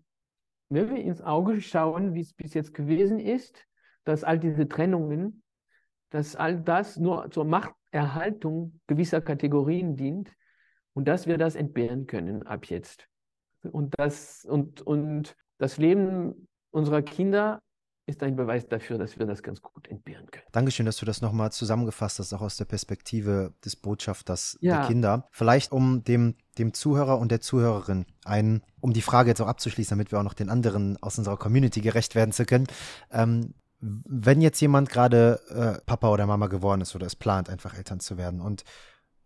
wenn wir ins Auge schauen, wie es bis jetzt gewesen ist, dass all diese Trennungen, dass all das nur zur Machterhaltung gewisser Kategorien dient und dass wir das entbehren können ab jetzt. Und das, und, und das Leben unserer Kinder ist ein Beweis dafür, dass wir das ganz gut entbehren können. Dankeschön, dass du das nochmal zusammengefasst hast, auch aus der Perspektive des Botschafters ja. der Kinder. Vielleicht um dem, dem Zuhörer und der Zuhörerin ein, um die Frage jetzt auch abzuschließen, damit wir auch noch den anderen aus unserer Community gerecht werden zu können. Ähm, wenn jetzt jemand gerade äh, Papa oder Mama geworden ist oder es plant, einfach Eltern zu werden und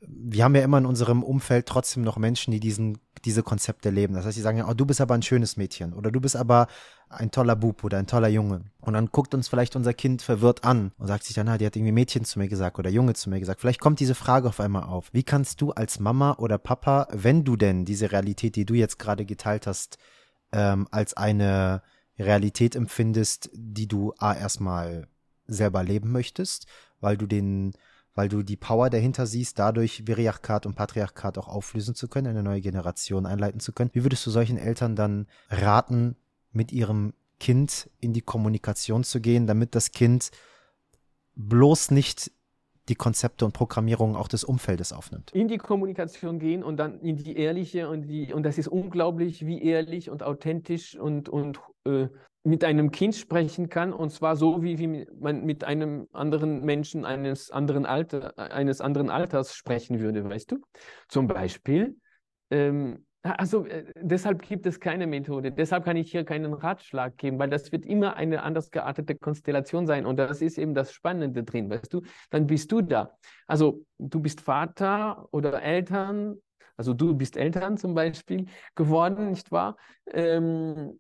wir haben ja immer in unserem Umfeld trotzdem noch Menschen, die diesen, diese Konzepte leben. Das heißt, die sagen ja, oh, du bist aber ein schönes Mädchen oder du bist aber ein toller Bub oder ein toller Junge. Und dann guckt uns vielleicht unser Kind verwirrt an und sagt sich dann, na, die hat irgendwie Mädchen zu mir gesagt oder Junge zu mir gesagt. Vielleicht kommt diese Frage auf einmal auf. Wie kannst du als Mama oder Papa, wenn du denn diese Realität, die du jetzt gerade geteilt hast, ähm, als eine Realität empfindest, die du A erstmal selber leben möchtest, weil du den, weil du die Power dahinter siehst, dadurch Viriarchat und Patriarchat auch auflösen zu können, eine neue Generation einleiten zu können. Wie würdest du solchen Eltern dann raten, mit ihrem Kind in die Kommunikation zu gehen, damit das Kind bloß nicht die Konzepte und Programmierungen auch des Umfeldes aufnimmt. In die Kommunikation gehen und dann in die ehrliche und die, und das ist unglaublich, wie ehrlich und authentisch und, und äh, mit einem Kind sprechen kann, und zwar so, wie, wie man mit einem anderen Menschen eines anderen, Alter, eines anderen Alters sprechen würde, weißt du? Zum Beispiel, ähm, also äh, deshalb gibt es keine Methode. Deshalb kann ich hier keinen Ratschlag geben, weil das wird immer eine anders geartete Konstellation sein. Und das ist eben das Spannende drin, weißt du? Dann bist du da. Also du bist Vater oder Eltern, also du bist Eltern zum Beispiel geworden, nicht wahr? Ähm,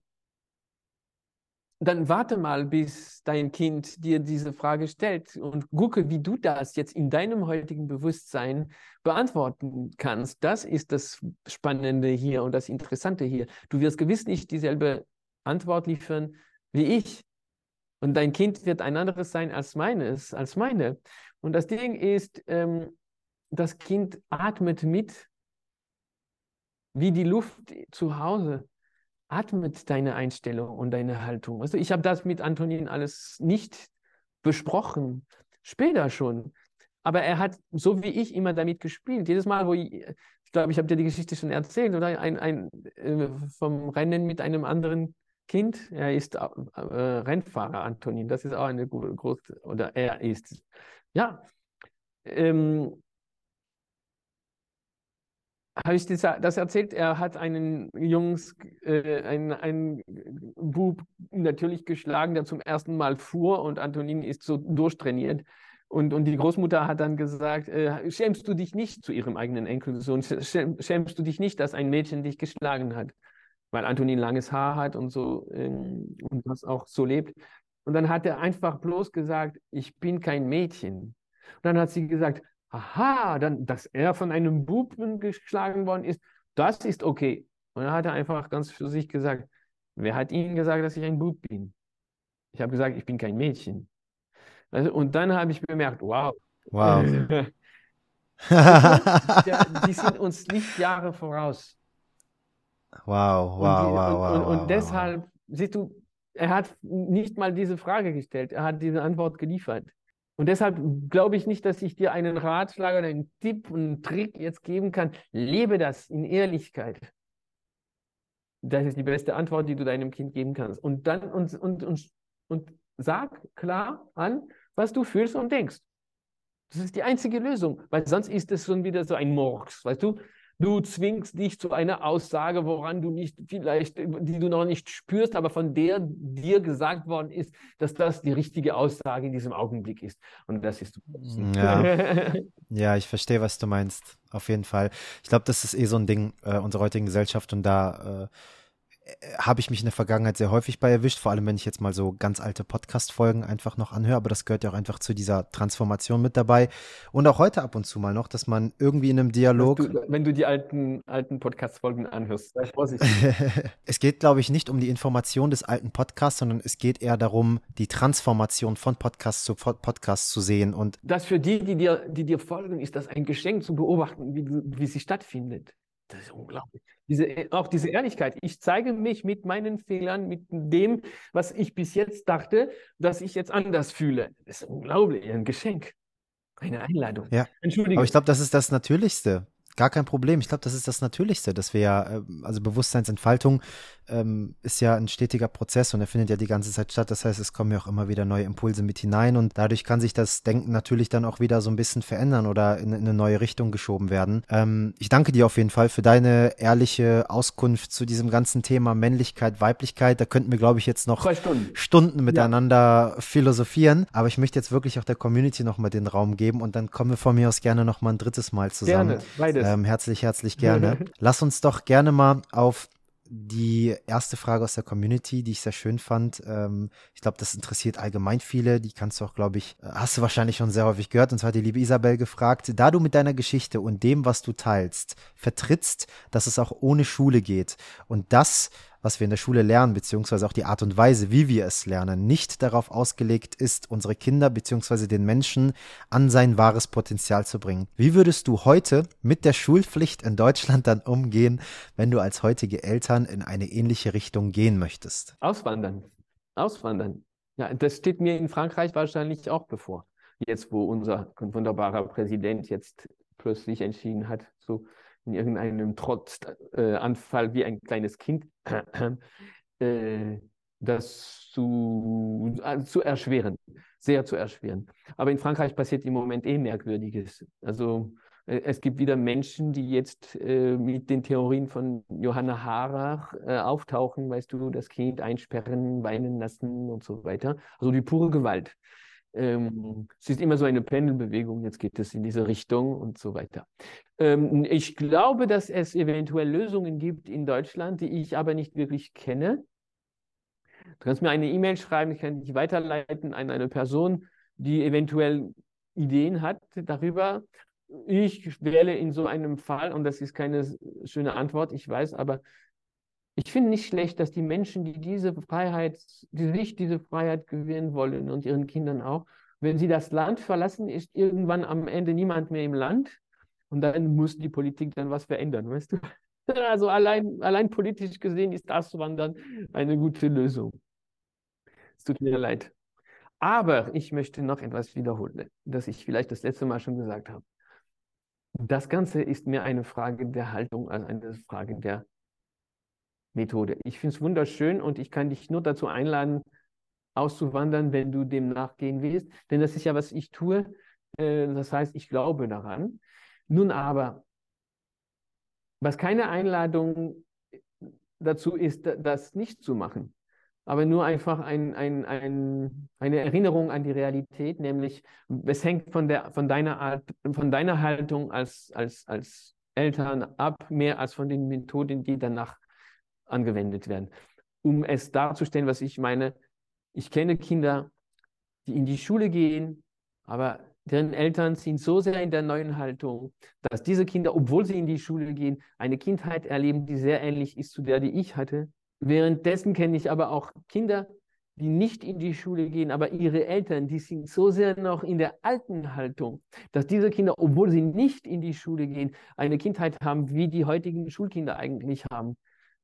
dann warte mal, bis dein Kind dir diese Frage stellt und gucke, wie du das jetzt in deinem heutigen Bewusstsein beantworten kannst. Das ist das Spannende hier und das Interessante hier. Du wirst gewiss nicht dieselbe Antwort liefern wie ich. Und dein Kind wird ein anderes sein als meines, als meine. Und das Ding ist, ähm, das Kind atmet mit wie die Luft zu Hause atmet deine Einstellung und deine Haltung. Also ich habe das mit Antonin alles nicht besprochen, später schon. Aber er hat, so wie ich, immer damit gespielt. Jedes Mal, wo ich, ich glaube, ich habe dir die Geschichte schon erzählt, oder ein, ein äh, vom Rennen mit einem anderen Kind. Er ist äh, Rennfahrer, Antonin. Das ist auch eine große, oder er ist. Ja. Ähm, habe ich das erzählt? Er hat einen Jungs, äh, einen, einen Bub natürlich geschlagen, der zum ersten Mal fuhr und Antonin ist so durchtrainiert. Und, und die Großmutter hat dann gesagt, äh, schämst du dich nicht zu ihrem eigenen Enkelsohn? Schämst du dich nicht, dass ein Mädchen dich geschlagen hat? Weil Antonin langes Haar hat und so ähm, und das auch so lebt. Und dann hat er einfach bloß gesagt, ich bin kein Mädchen. Und dann hat sie gesagt, aha, dann, dass er von einem Buben geschlagen worden ist, das ist okay. Und dann hat er einfach ganz für sich gesagt, wer hat Ihnen gesagt, dass ich ein Bub bin? Ich habe gesagt, ich bin kein Mädchen. Also, und dann habe ich bemerkt, wow. Wow. die sind uns nicht Jahre voraus. Wow, wow, und die, wow, und, wow. Und, und wow, deshalb, wow. siehst du, er hat nicht mal diese Frage gestellt, er hat diese Antwort geliefert. Und deshalb glaube ich nicht, dass ich dir einen Ratschlag oder einen Tipp und einen Trick jetzt geben kann. Lebe das in Ehrlichkeit. Das ist die beste Antwort, die du deinem Kind geben kannst. Und dann und, und, und, und sag klar an, was du fühlst und denkst. Das ist die einzige Lösung, weil sonst ist es schon wieder so ein Murks, weißt du? Du zwingst dich zu einer Aussage, woran du nicht vielleicht, die du noch nicht spürst, aber von der dir gesagt worden ist, dass das die richtige Aussage in diesem Augenblick ist. Und das ist. Ja, ja ich verstehe, was du meinst. Auf jeden Fall. Ich glaube, das ist eh so ein Ding äh, unserer heutigen Gesellschaft und da äh, habe ich mich in der Vergangenheit sehr häufig bei erwischt, vor allem wenn ich jetzt mal so ganz alte Podcast-Folgen einfach noch anhöre, aber das gehört ja auch einfach zu dieser Transformation mit dabei. Und auch heute ab und zu mal noch, dass man irgendwie in einem Dialog. Du, wenn du die alten, alten Podcast-Folgen anhörst, sei vorsichtig. es geht, glaube ich, nicht um die Information des alten Podcasts, sondern es geht eher darum, die Transformation von Podcast zu Podcast zu sehen. Und das für die, die dir, die dir folgen, ist das ein Geschenk zu beobachten, wie, wie sie stattfindet. Das ist unglaublich. Diese, auch diese Ehrlichkeit. Ich zeige mich mit meinen Fehlern, mit dem, was ich bis jetzt dachte, dass ich jetzt anders fühle. Das ist unglaublich. Ein Geschenk. Eine Einladung. Ja. Entschuldigung. Aber ich glaube, das ist das Natürlichste. Gar kein Problem. Ich glaube, das ist das Natürlichste, dass wir ja, ähm, also Bewusstseinsentfaltung ähm, ist ja ein stetiger Prozess und er findet ja die ganze Zeit statt. Das heißt, es kommen ja auch immer wieder neue Impulse mit hinein und dadurch kann sich das Denken natürlich dann auch wieder so ein bisschen verändern oder in, in eine neue Richtung geschoben werden. Ähm, ich danke dir auf jeden Fall für deine ehrliche Auskunft zu diesem ganzen Thema Männlichkeit, Weiblichkeit. Da könnten wir, glaube ich, jetzt noch Stunden. Stunden. miteinander ja. philosophieren. Aber ich möchte jetzt wirklich auch der Community nochmal den Raum geben und dann kommen wir von mir aus gerne nochmal ein drittes Mal zusammen. Gerne, beides. Ähm, herzlich, herzlich gerne. Lass uns doch gerne mal auf die erste Frage aus der Community, die ich sehr schön fand. Ähm, ich glaube, das interessiert allgemein viele. Die kannst du auch, glaube ich, äh, hast du wahrscheinlich schon sehr häufig gehört. Und zwar hat die liebe Isabel gefragt, da du mit deiner Geschichte und dem, was du teilst, vertrittst, dass es auch ohne Schule geht und das was wir in der Schule lernen, beziehungsweise auch die Art und Weise, wie wir es lernen, nicht darauf ausgelegt ist, unsere Kinder beziehungsweise den Menschen an sein wahres Potenzial zu bringen. Wie würdest du heute mit der Schulpflicht in Deutschland dann umgehen, wenn du als heutige Eltern in eine ähnliche Richtung gehen möchtest? Auswandern. Auswandern. Ja, das steht mir in Frankreich wahrscheinlich auch bevor. Jetzt, wo unser wunderbarer Präsident jetzt plötzlich entschieden hat, so in irgendeinem Trotzanfall äh, wie ein kleines Kind äh, das zu, äh, zu erschweren, sehr zu erschweren. Aber in Frankreich passiert im Moment eh Merkwürdiges. Also äh, es gibt wieder Menschen, die jetzt äh, mit den Theorien von Johanna Harach äh, auftauchen, weißt du, das Kind einsperren, weinen lassen und so weiter. Also die pure Gewalt. Ähm, es ist immer so eine Pendelbewegung, jetzt geht es in diese Richtung und so weiter. Ähm, ich glaube, dass es eventuell Lösungen gibt in Deutschland, die ich aber nicht wirklich kenne. Du kannst mir eine E-Mail schreiben, ich kann dich weiterleiten an eine Person, die eventuell Ideen hat darüber. Ich wähle in so einem Fall, und das ist keine schöne Antwort, ich weiß, aber ich finde nicht schlecht, dass die Menschen, die diese Freiheit, die sich diese Freiheit gewähren wollen und ihren Kindern auch, wenn sie das Land verlassen, ist irgendwann am Ende niemand mehr im Land und dann muss die Politik dann was verändern, weißt du? Also allein, allein politisch gesehen ist das Wandern eine gute Lösung. Es tut mir leid. Aber ich möchte noch etwas wiederholen, das ich vielleicht das letzte Mal schon gesagt habe. Das Ganze ist mir eine Frage der Haltung, also eine Frage der Methode. Ich finde es wunderschön und ich kann dich nur dazu einladen, auszuwandern, wenn du dem nachgehen willst. Denn das ist ja, was ich tue. Äh, das heißt, ich glaube daran. Nun aber, was keine Einladung dazu ist, das nicht zu machen, aber nur einfach ein, ein, ein, eine Erinnerung an die Realität, nämlich es hängt von, der, von, deiner, Art, von deiner Haltung als, als, als Eltern ab, mehr als von den Methoden, die danach angewendet werden. Um es darzustellen, was ich meine, ich kenne Kinder, die in die Schule gehen, aber deren Eltern sind so sehr in der neuen Haltung, dass diese Kinder, obwohl sie in die Schule gehen, eine Kindheit erleben, die sehr ähnlich ist zu der, die ich hatte. Währenddessen kenne ich aber auch Kinder, die nicht in die Schule gehen, aber ihre Eltern, die sind so sehr noch in der alten Haltung, dass diese Kinder, obwohl sie nicht in die Schule gehen, eine Kindheit haben, wie die heutigen Schulkinder eigentlich haben.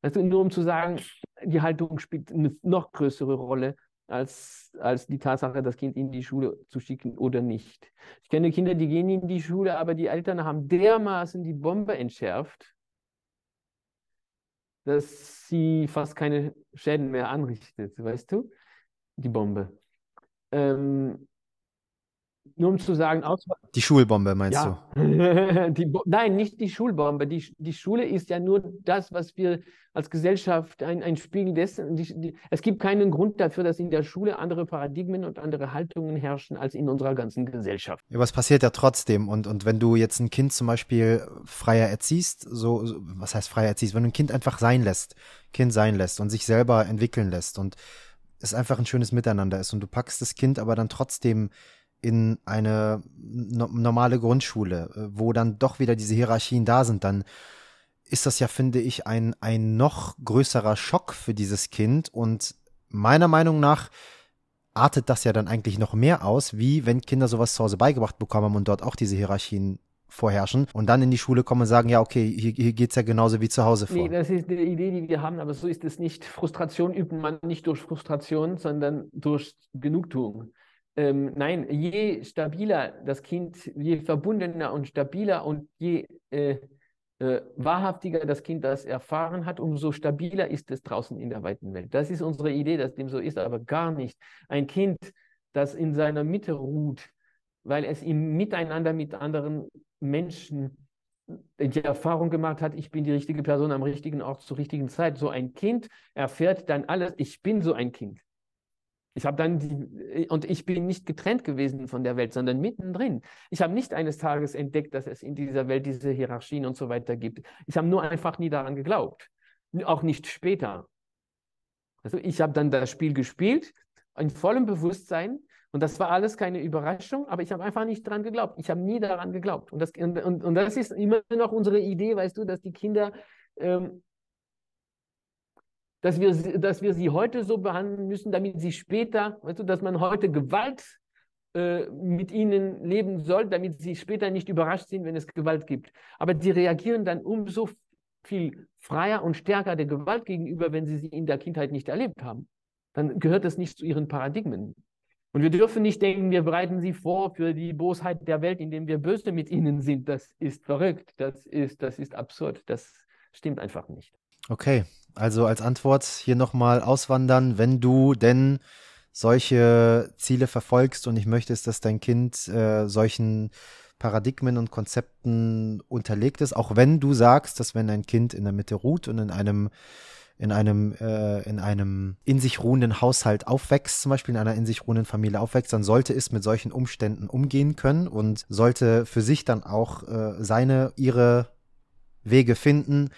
Also nur um zu sagen, die Haltung spielt eine noch größere Rolle als, als die Tatsache, das Kind in die Schule zu schicken oder nicht. Ich kenne Kinder, die gehen in die Schule, aber die Eltern haben dermaßen die Bombe entschärft, dass sie fast keine Schäden mehr anrichtet, weißt du? Die Bombe. Ähm, nur um zu sagen, Auswahl. Die Schulbombe meinst ja. du? nein, nicht die Schulbombe. Die, die Schule ist ja nur das, was wir als Gesellschaft, ein, ein Spiegel dessen. Die, die, es gibt keinen Grund dafür, dass in der Schule andere Paradigmen und andere Haltungen herrschen als in unserer ganzen Gesellschaft. Ja, was passiert ja trotzdem. Und, und wenn du jetzt ein Kind zum Beispiel freier erziehst, so, so was heißt freier erziehst, wenn du ein Kind einfach sein lässt, Kind sein lässt und sich selber entwickeln lässt und es einfach ein schönes Miteinander ist und du packst das Kind aber dann trotzdem in eine no normale Grundschule, äh, wo dann doch wieder diese Hierarchien da sind, dann ist das ja, finde ich, ein, ein noch größerer Schock für dieses Kind. Und meiner Meinung nach artet das ja dann eigentlich noch mehr aus, wie wenn Kinder sowas zu Hause beigebracht bekommen und dort auch diese Hierarchien vorherrschen und dann in die Schule kommen und sagen, ja, okay, hier, hier geht es ja genauso wie zu Hause vor. Nee, das ist die Idee, die wir haben, aber so ist es nicht. Frustration übt man nicht durch Frustration, sondern durch Genugtuung. Ähm, nein, je stabiler das Kind, je verbundener und stabiler und je äh, äh, wahrhaftiger das Kind das erfahren hat, umso stabiler ist es draußen in der weiten Welt. Das ist unsere Idee, dass dem so ist, aber gar nicht. Ein Kind, das in seiner Mitte ruht, weil es im Miteinander mit anderen Menschen die Erfahrung gemacht hat, ich bin die richtige Person am richtigen Ort zur richtigen Zeit. So ein Kind erfährt dann alles, ich bin so ein Kind. Ich habe dann die, und ich bin nicht getrennt gewesen von der Welt, sondern mittendrin. Ich habe nicht eines Tages entdeckt, dass es in dieser Welt diese Hierarchien und so weiter gibt. Ich habe nur einfach nie daran geglaubt. Auch nicht später. Also ich habe dann das Spiel gespielt, in vollem Bewusstsein. Und das war alles keine Überraschung, aber ich habe einfach nicht daran geglaubt. Ich habe nie daran geglaubt. Und das, und, und das ist immer noch unsere Idee, weißt du, dass die Kinder ähm, dass wir, dass wir sie heute so behandeln müssen, damit sie später, weißt du, dass man heute Gewalt äh, mit ihnen leben soll, damit sie später nicht überrascht sind, wenn es Gewalt gibt. Aber die reagieren dann umso viel freier und stärker der Gewalt gegenüber, wenn sie sie in der Kindheit nicht erlebt haben. Dann gehört das nicht zu ihren Paradigmen. Und wir dürfen nicht denken, wir bereiten sie vor für die Bosheit der Welt, indem wir böse mit ihnen sind. Das ist verrückt, das ist, das ist absurd, das stimmt einfach nicht. Okay, also als Antwort hier nochmal auswandern, wenn du denn solche Ziele verfolgst und ich möchtest, dass dein Kind äh, solchen Paradigmen und Konzepten unterlegt ist, auch wenn du sagst, dass wenn ein Kind in der Mitte ruht und in einem in einem äh, in einem in sich ruhenden Haushalt aufwächst, zum Beispiel in einer in sich ruhenden Familie aufwächst, dann sollte es mit solchen Umständen umgehen können und sollte für sich dann auch äh, seine ihre Wege finden,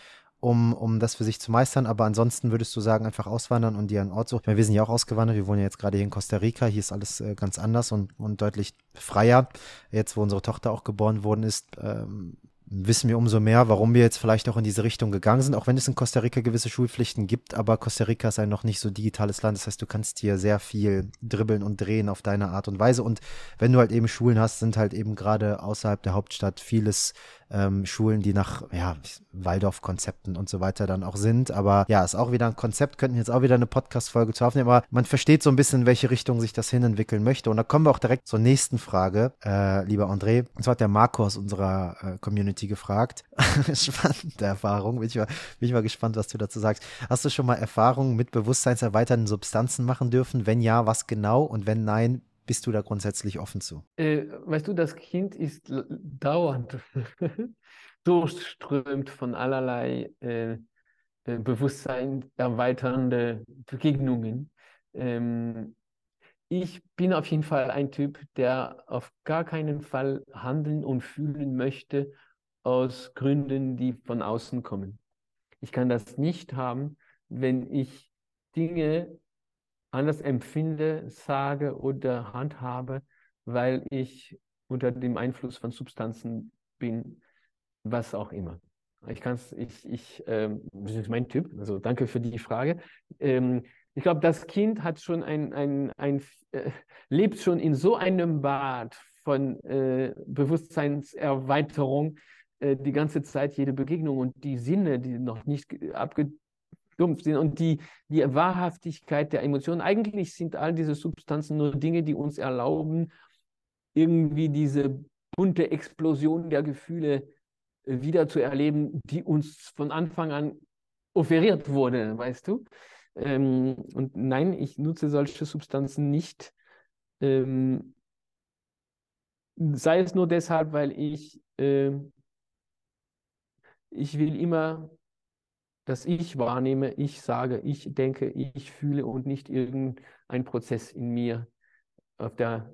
um, um das für sich zu meistern. Aber ansonsten würdest du sagen, einfach auswandern und dir einen Ort suchen. Ich meine, wir sind ja auch ausgewandert. Wir wohnen ja jetzt gerade hier in Costa Rica. Hier ist alles äh, ganz anders und, und deutlich freier. Jetzt, wo unsere Tochter auch geboren worden ist, ähm, wissen wir umso mehr, warum wir jetzt vielleicht auch in diese Richtung gegangen sind, auch wenn es in Costa Rica gewisse Schulpflichten gibt, aber Costa Rica ist ein noch nicht so digitales Land, das heißt, du kannst hier sehr viel dribbeln und drehen auf deine Art und Weise und wenn du halt eben Schulen hast, sind halt eben gerade außerhalb der Hauptstadt vieles ähm, Schulen, die nach ja, Waldorf-Konzepten und so weiter dann auch sind. Aber ja, ist auch wieder ein Konzept, könnten jetzt auch wieder eine Podcast-Folge zu aufnehmen, aber man versteht so ein bisschen, in welche Richtung sich das hinentwickeln möchte. Und da kommen wir auch direkt zur nächsten Frage, äh, lieber André. Und zwar hat der Marco aus unserer äh, Community gefragt. Spannende Erfahrung. Bin ich, mal, bin ich mal gespannt, was du dazu sagst. Hast du schon mal Erfahrungen mit bewusstseinserweiternden Substanzen machen dürfen? Wenn ja, was genau? Und wenn nein, bist du da grundsätzlich offen zu? Äh, weißt du, das Kind ist dauernd durchströmt von allerlei äh, äh, Bewusstsein erweiternde Begegnungen. Ähm, ich bin auf jeden Fall ein Typ, der auf gar keinen Fall handeln und fühlen möchte aus Gründen, die von außen kommen. Ich kann das nicht haben, wenn ich Dinge anders empfinde, sage oder handhabe, weil ich unter dem Einfluss von Substanzen bin, was auch immer. Ich kann es, ich, ich, ähm, das ist mein Typ, also danke für die Frage. Ähm, ich glaube, das Kind hat schon ein, ein, ein äh, lebt schon in so einem Bad von äh, Bewusstseinserweiterung äh, die ganze Zeit, jede Begegnung und die Sinne, die noch nicht abge dumpf sind und die, die Wahrhaftigkeit der Emotionen. Eigentlich sind all diese Substanzen nur Dinge, die uns erlauben, irgendwie diese bunte Explosion der Gefühle äh, wieder zu erleben, die uns von Anfang an offeriert wurde, weißt du? Ähm, und nein, ich nutze solche Substanzen nicht. Ähm, sei es nur deshalb, weil ich, äh, ich will immer dass ich wahrnehme, ich sage, ich denke, ich fühle und nicht irgendein Prozess in mir auf der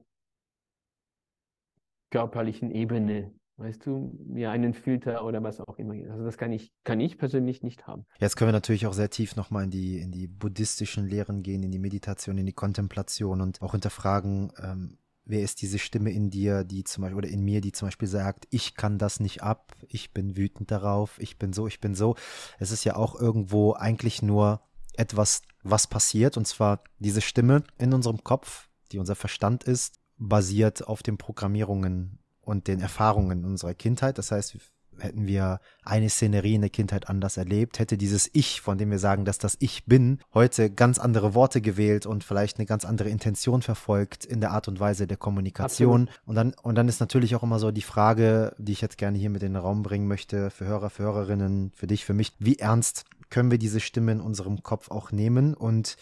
körperlichen Ebene. Weißt du, mir einen Filter oder was auch immer. Also das kann ich, kann ich persönlich nicht haben. Jetzt können wir natürlich auch sehr tief nochmal in die, in die buddhistischen Lehren gehen, in die Meditation, in die Kontemplation und auch hinterfragen, ähm, wer ist diese Stimme in dir, die zum Beispiel, oder in mir, die zum Beispiel sagt, ich kann das nicht ab, ich bin wütend darauf, ich bin so, ich bin so. Es ist ja auch irgendwo eigentlich nur etwas, was passiert, und zwar diese Stimme in unserem Kopf, die unser Verstand ist, basiert auf den Programmierungen und den Erfahrungen unserer Kindheit. Das heißt, hätten wir eine Szenerie in der Kindheit anders erlebt, hätte dieses Ich, von dem wir sagen, dass das Ich bin, heute ganz andere Worte gewählt und vielleicht eine ganz andere Intention verfolgt in der Art und Weise der Kommunikation. Und dann, und dann ist natürlich auch immer so die Frage, die ich jetzt gerne hier mit in den Raum bringen möchte, für Hörer, für Hörerinnen, für dich, für mich, wie ernst können wir diese Stimme in unserem Kopf auch nehmen und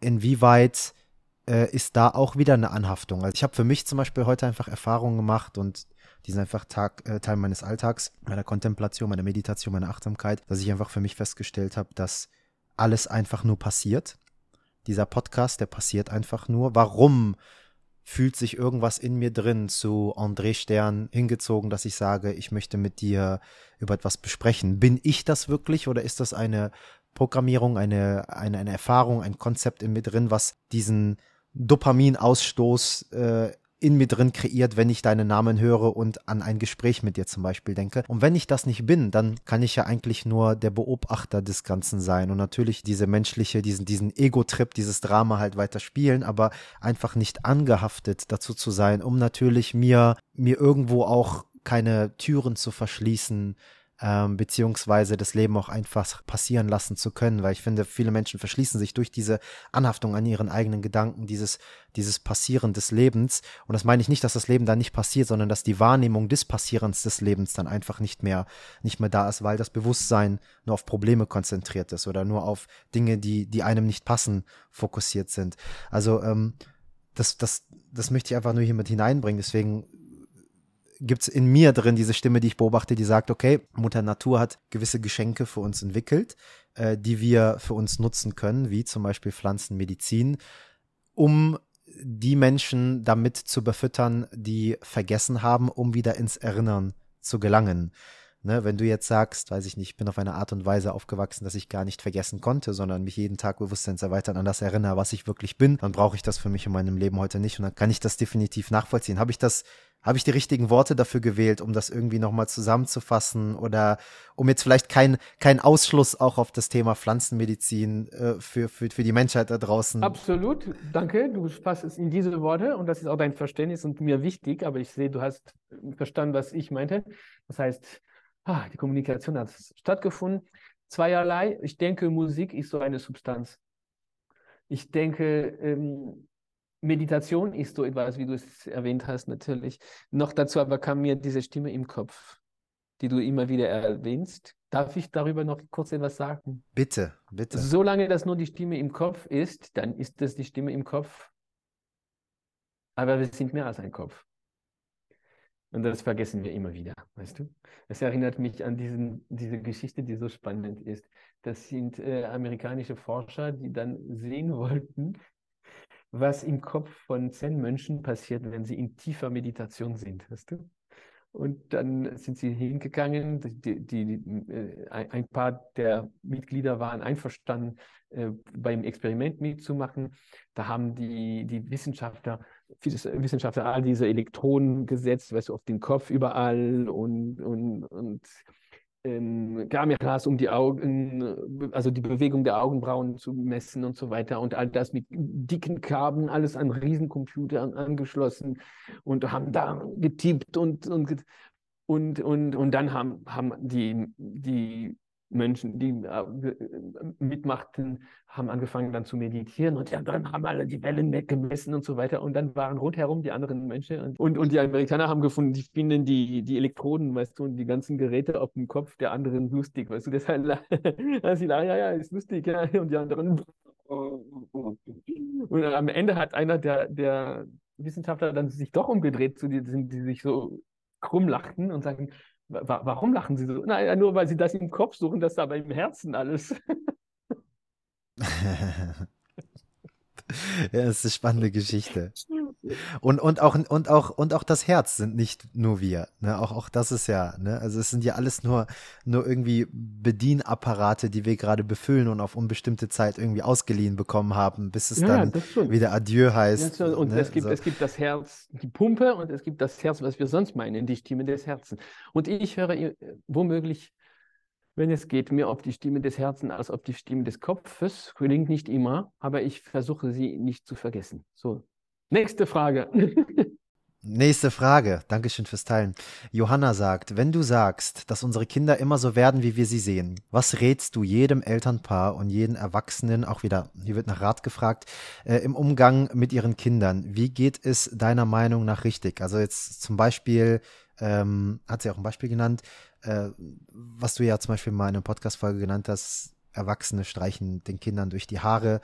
inwieweit äh, ist da auch wieder eine Anhaftung. Also ich habe für mich zum Beispiel heute einfach Erfahrungen gemacht und die sind einfach Tag, äh, Teil meines Alltags, meiner Kontemplation, meiner Meditation, meiner Achtsamkeit, dass ich einfach für mich festgestellt habe, dass alles einfach nur passiert. Dieser Podcast, der passiert einfach nur. Warum fühlt sich irgendwas in mir drin zu André Stern hingezogen, dass ich sage, ich möchte mit dir über etwas besprechen? Bin ich das wirklich oder ist das eine Programmierung, eine, eine, eine Erfahrung, ein Konzept in mir drin, was diesen Dopaminausstoß äh, in mir drin kreiert, wenn ich deinen Namen höre und an ein Gespräch mit dir zum Beispiel denke. Und wenn ich das nicht bin, dann kann ich ja eigentlich nur der Beobachter des Ganzen sein und natürlich diese menschliche, diesen, diesen Ego-Trip, dieses Drama halt weiter spielen, aber einfach nicht angehaftet dazu zu sein, um natürlich mir, mir irgendwo auch keine Türen zu verschließen, ähm, beziehungsweise das Leben auch einfach passieren lassen zu können, weil ich finde, viele Menschen verschließen sich durch diese Anhaftung an ihren eigenen Gedanken, dieses, dieses Passieren des Lebens. Und das meine ich nicht, dass das Leben dann nicht passiert, sondern dass die Wahrnehmung des Passierens des Lebens dann einfach nicht mehr, nicht mehr da ist, weil das Bewusstsein nur auf Probleme konzentriert ist oder nur auf Dinge, die, die einem nicht passen, fokussiert sind. Also, ähm, das, das, das möchte ich einfach nur hier mit hineinbringen. Deswegen gibt es in mir drin diese Stimme, die ich beobachte, die sagt, okay, Mutter Natur hat gewisse Geschenke für uns entwickelt, äh, die wir für uns nutzen können, wie zum Beispiel Pflanzenmedizin, um die Menschen damit zu befüttern, die vergessen haben, um wieder ins Erinnern zu gelangen. Ne, wenn du jetzt sagst, weiß ich nicht, ich bin auf eine Art und Weise aufgewachsen, dass ich gar nicht vergessen konnte, sondern mich jeden Tag bewusstseinserweitern an das erinnere, was ich wirklich bin, dann brauche ich das für mich in meinem Leben heute nicht und dann kann ich das definitiv nachvollziehen. Habe ich das habe ich die richtigen Worte dafür gewählt, um das irgendwie nochmal zusammenzufassen oder um jetzt vielleicht keinen kein Ausschluss auch auf das Thema Pflanzenmedizin äh, für, für, für die Menschheit da draußen? Absolut, danke. Du fasst es in diese Worte und das ist auch dein Verständnis und mir wichtig, aber ich sehe, du hast verstanden, was ich meinte. Das heißt, ah, die Kommunikation hat stattgefunden. Zweierlei. Ich denke, Musik ist so eine Substanz. Ich denke, ähm, Meditation ist so etwas, wie du es erwähnt hast, natürlich. Noch dazu aber kam mir diese Stimme im Kopf, die du immer wieder erwähnst. Darf ich darüber noch kurz etwas sagen? Bitte, bitte. Solange das nur die Stimme im Kopf ist, dann ist das die Stimme im Kopf. Aber wir sind mehr als ein Kopf. Und das vergessen wir immer wieder, weißt du? Es erinnert mich an diesen, diese Geschichte, die so spannend ist. Das sind äh, amerikanische Forscher, die dann sehen wollten, was im Kopf von Zen-Mönchen passiert, wenn sie in tiefer Meditation sind, weißt du? Und dann sind sie hingegangen, die, die, die, äh, ein paar der Mitglieder waren einverstanden, äh, beim Experiment mitzumachen. Da haben die, die Wissenschaftler, Wissenschaftler all diese Elektronen gesetzt, weißt du, auf den Kopf überall und, und, und ähm, Kameras, um die Augen, also die Bewegung der Augenbrauen zu messen und so weiter und all das mit dicken Kabeln, alles an Riesencomputern angeschlossen und haben da getippt und, und, und, und, und dann haben, haben die, die Menschen, die äh, mitmachten, haben angefangen dann zu meditieren und ja, dann haben alle die Wellen weggemessen und so weiter. Und dann waren rundherum die anderen Menschen und, und, die Amerikaner haben gefunden, die finden die, die Elektroden, weißt du, und die ganzen Geräte auf dem Kopf der anderen lustig, weißt du. Deshalb, sie ja, ja, ist lustig, ja, und die anderen. Und am Ende hat einer der, der Wissenschaftler dann sich doch umgedreht zu denen, die sich so krumm lachten und sagen, Warum lachen Sie so? Naja, nur weil Sie das im Kopf suchen, das ist aber im Herzen alles. ja, das ist eine spannende Geschichte. Und, und, auch, und, auch, und auch das Herz sind nicht nur wir. Ne? Auch, auch das ist ja, ne? also es sind ja alles nur, nur irgendwie Bedienapparate, die wir gerade befüllen und auf unbestimmte Zeit irgendwie ausgeliehen bekommen haben, bis es ja, dann wieder Adieu heißt. Ja, und ne? es, gibt, so. es gibt das Herz, die Pumpe und es gibt das Herz, was wir sonst meinen, die Stimme des Herzens. Und ich höre äh, womöglich wenn es geht, mehr auf die Stimme des Herzens als auf die Stimme des Kopfes. Gelingt nicht immer, aber ich versuche sie nicht zu vergessen. So, nächste Frage. Nächste Frage. Dankeschön fürs Teilen. Johanna sagt, wenn du sagst, dass unsere Kinder immer so werden, wie wir sie sehen, was rätst du jedem Elternpaar und jeden Erwachsenen, auch wieder, hier wird nach Rat gefragt, äh, im Umgang mit ihren Kindern? Wie geht es deiner Meinung nach richtig? Also jetzt zum Beispiel, ähm, hat sie auch ein Beispiel genannt, äh, was du ja zum Beispiel mal in einer Podcast-Folge genannt hast, Erwachsene streichen den Kindern durch die Haare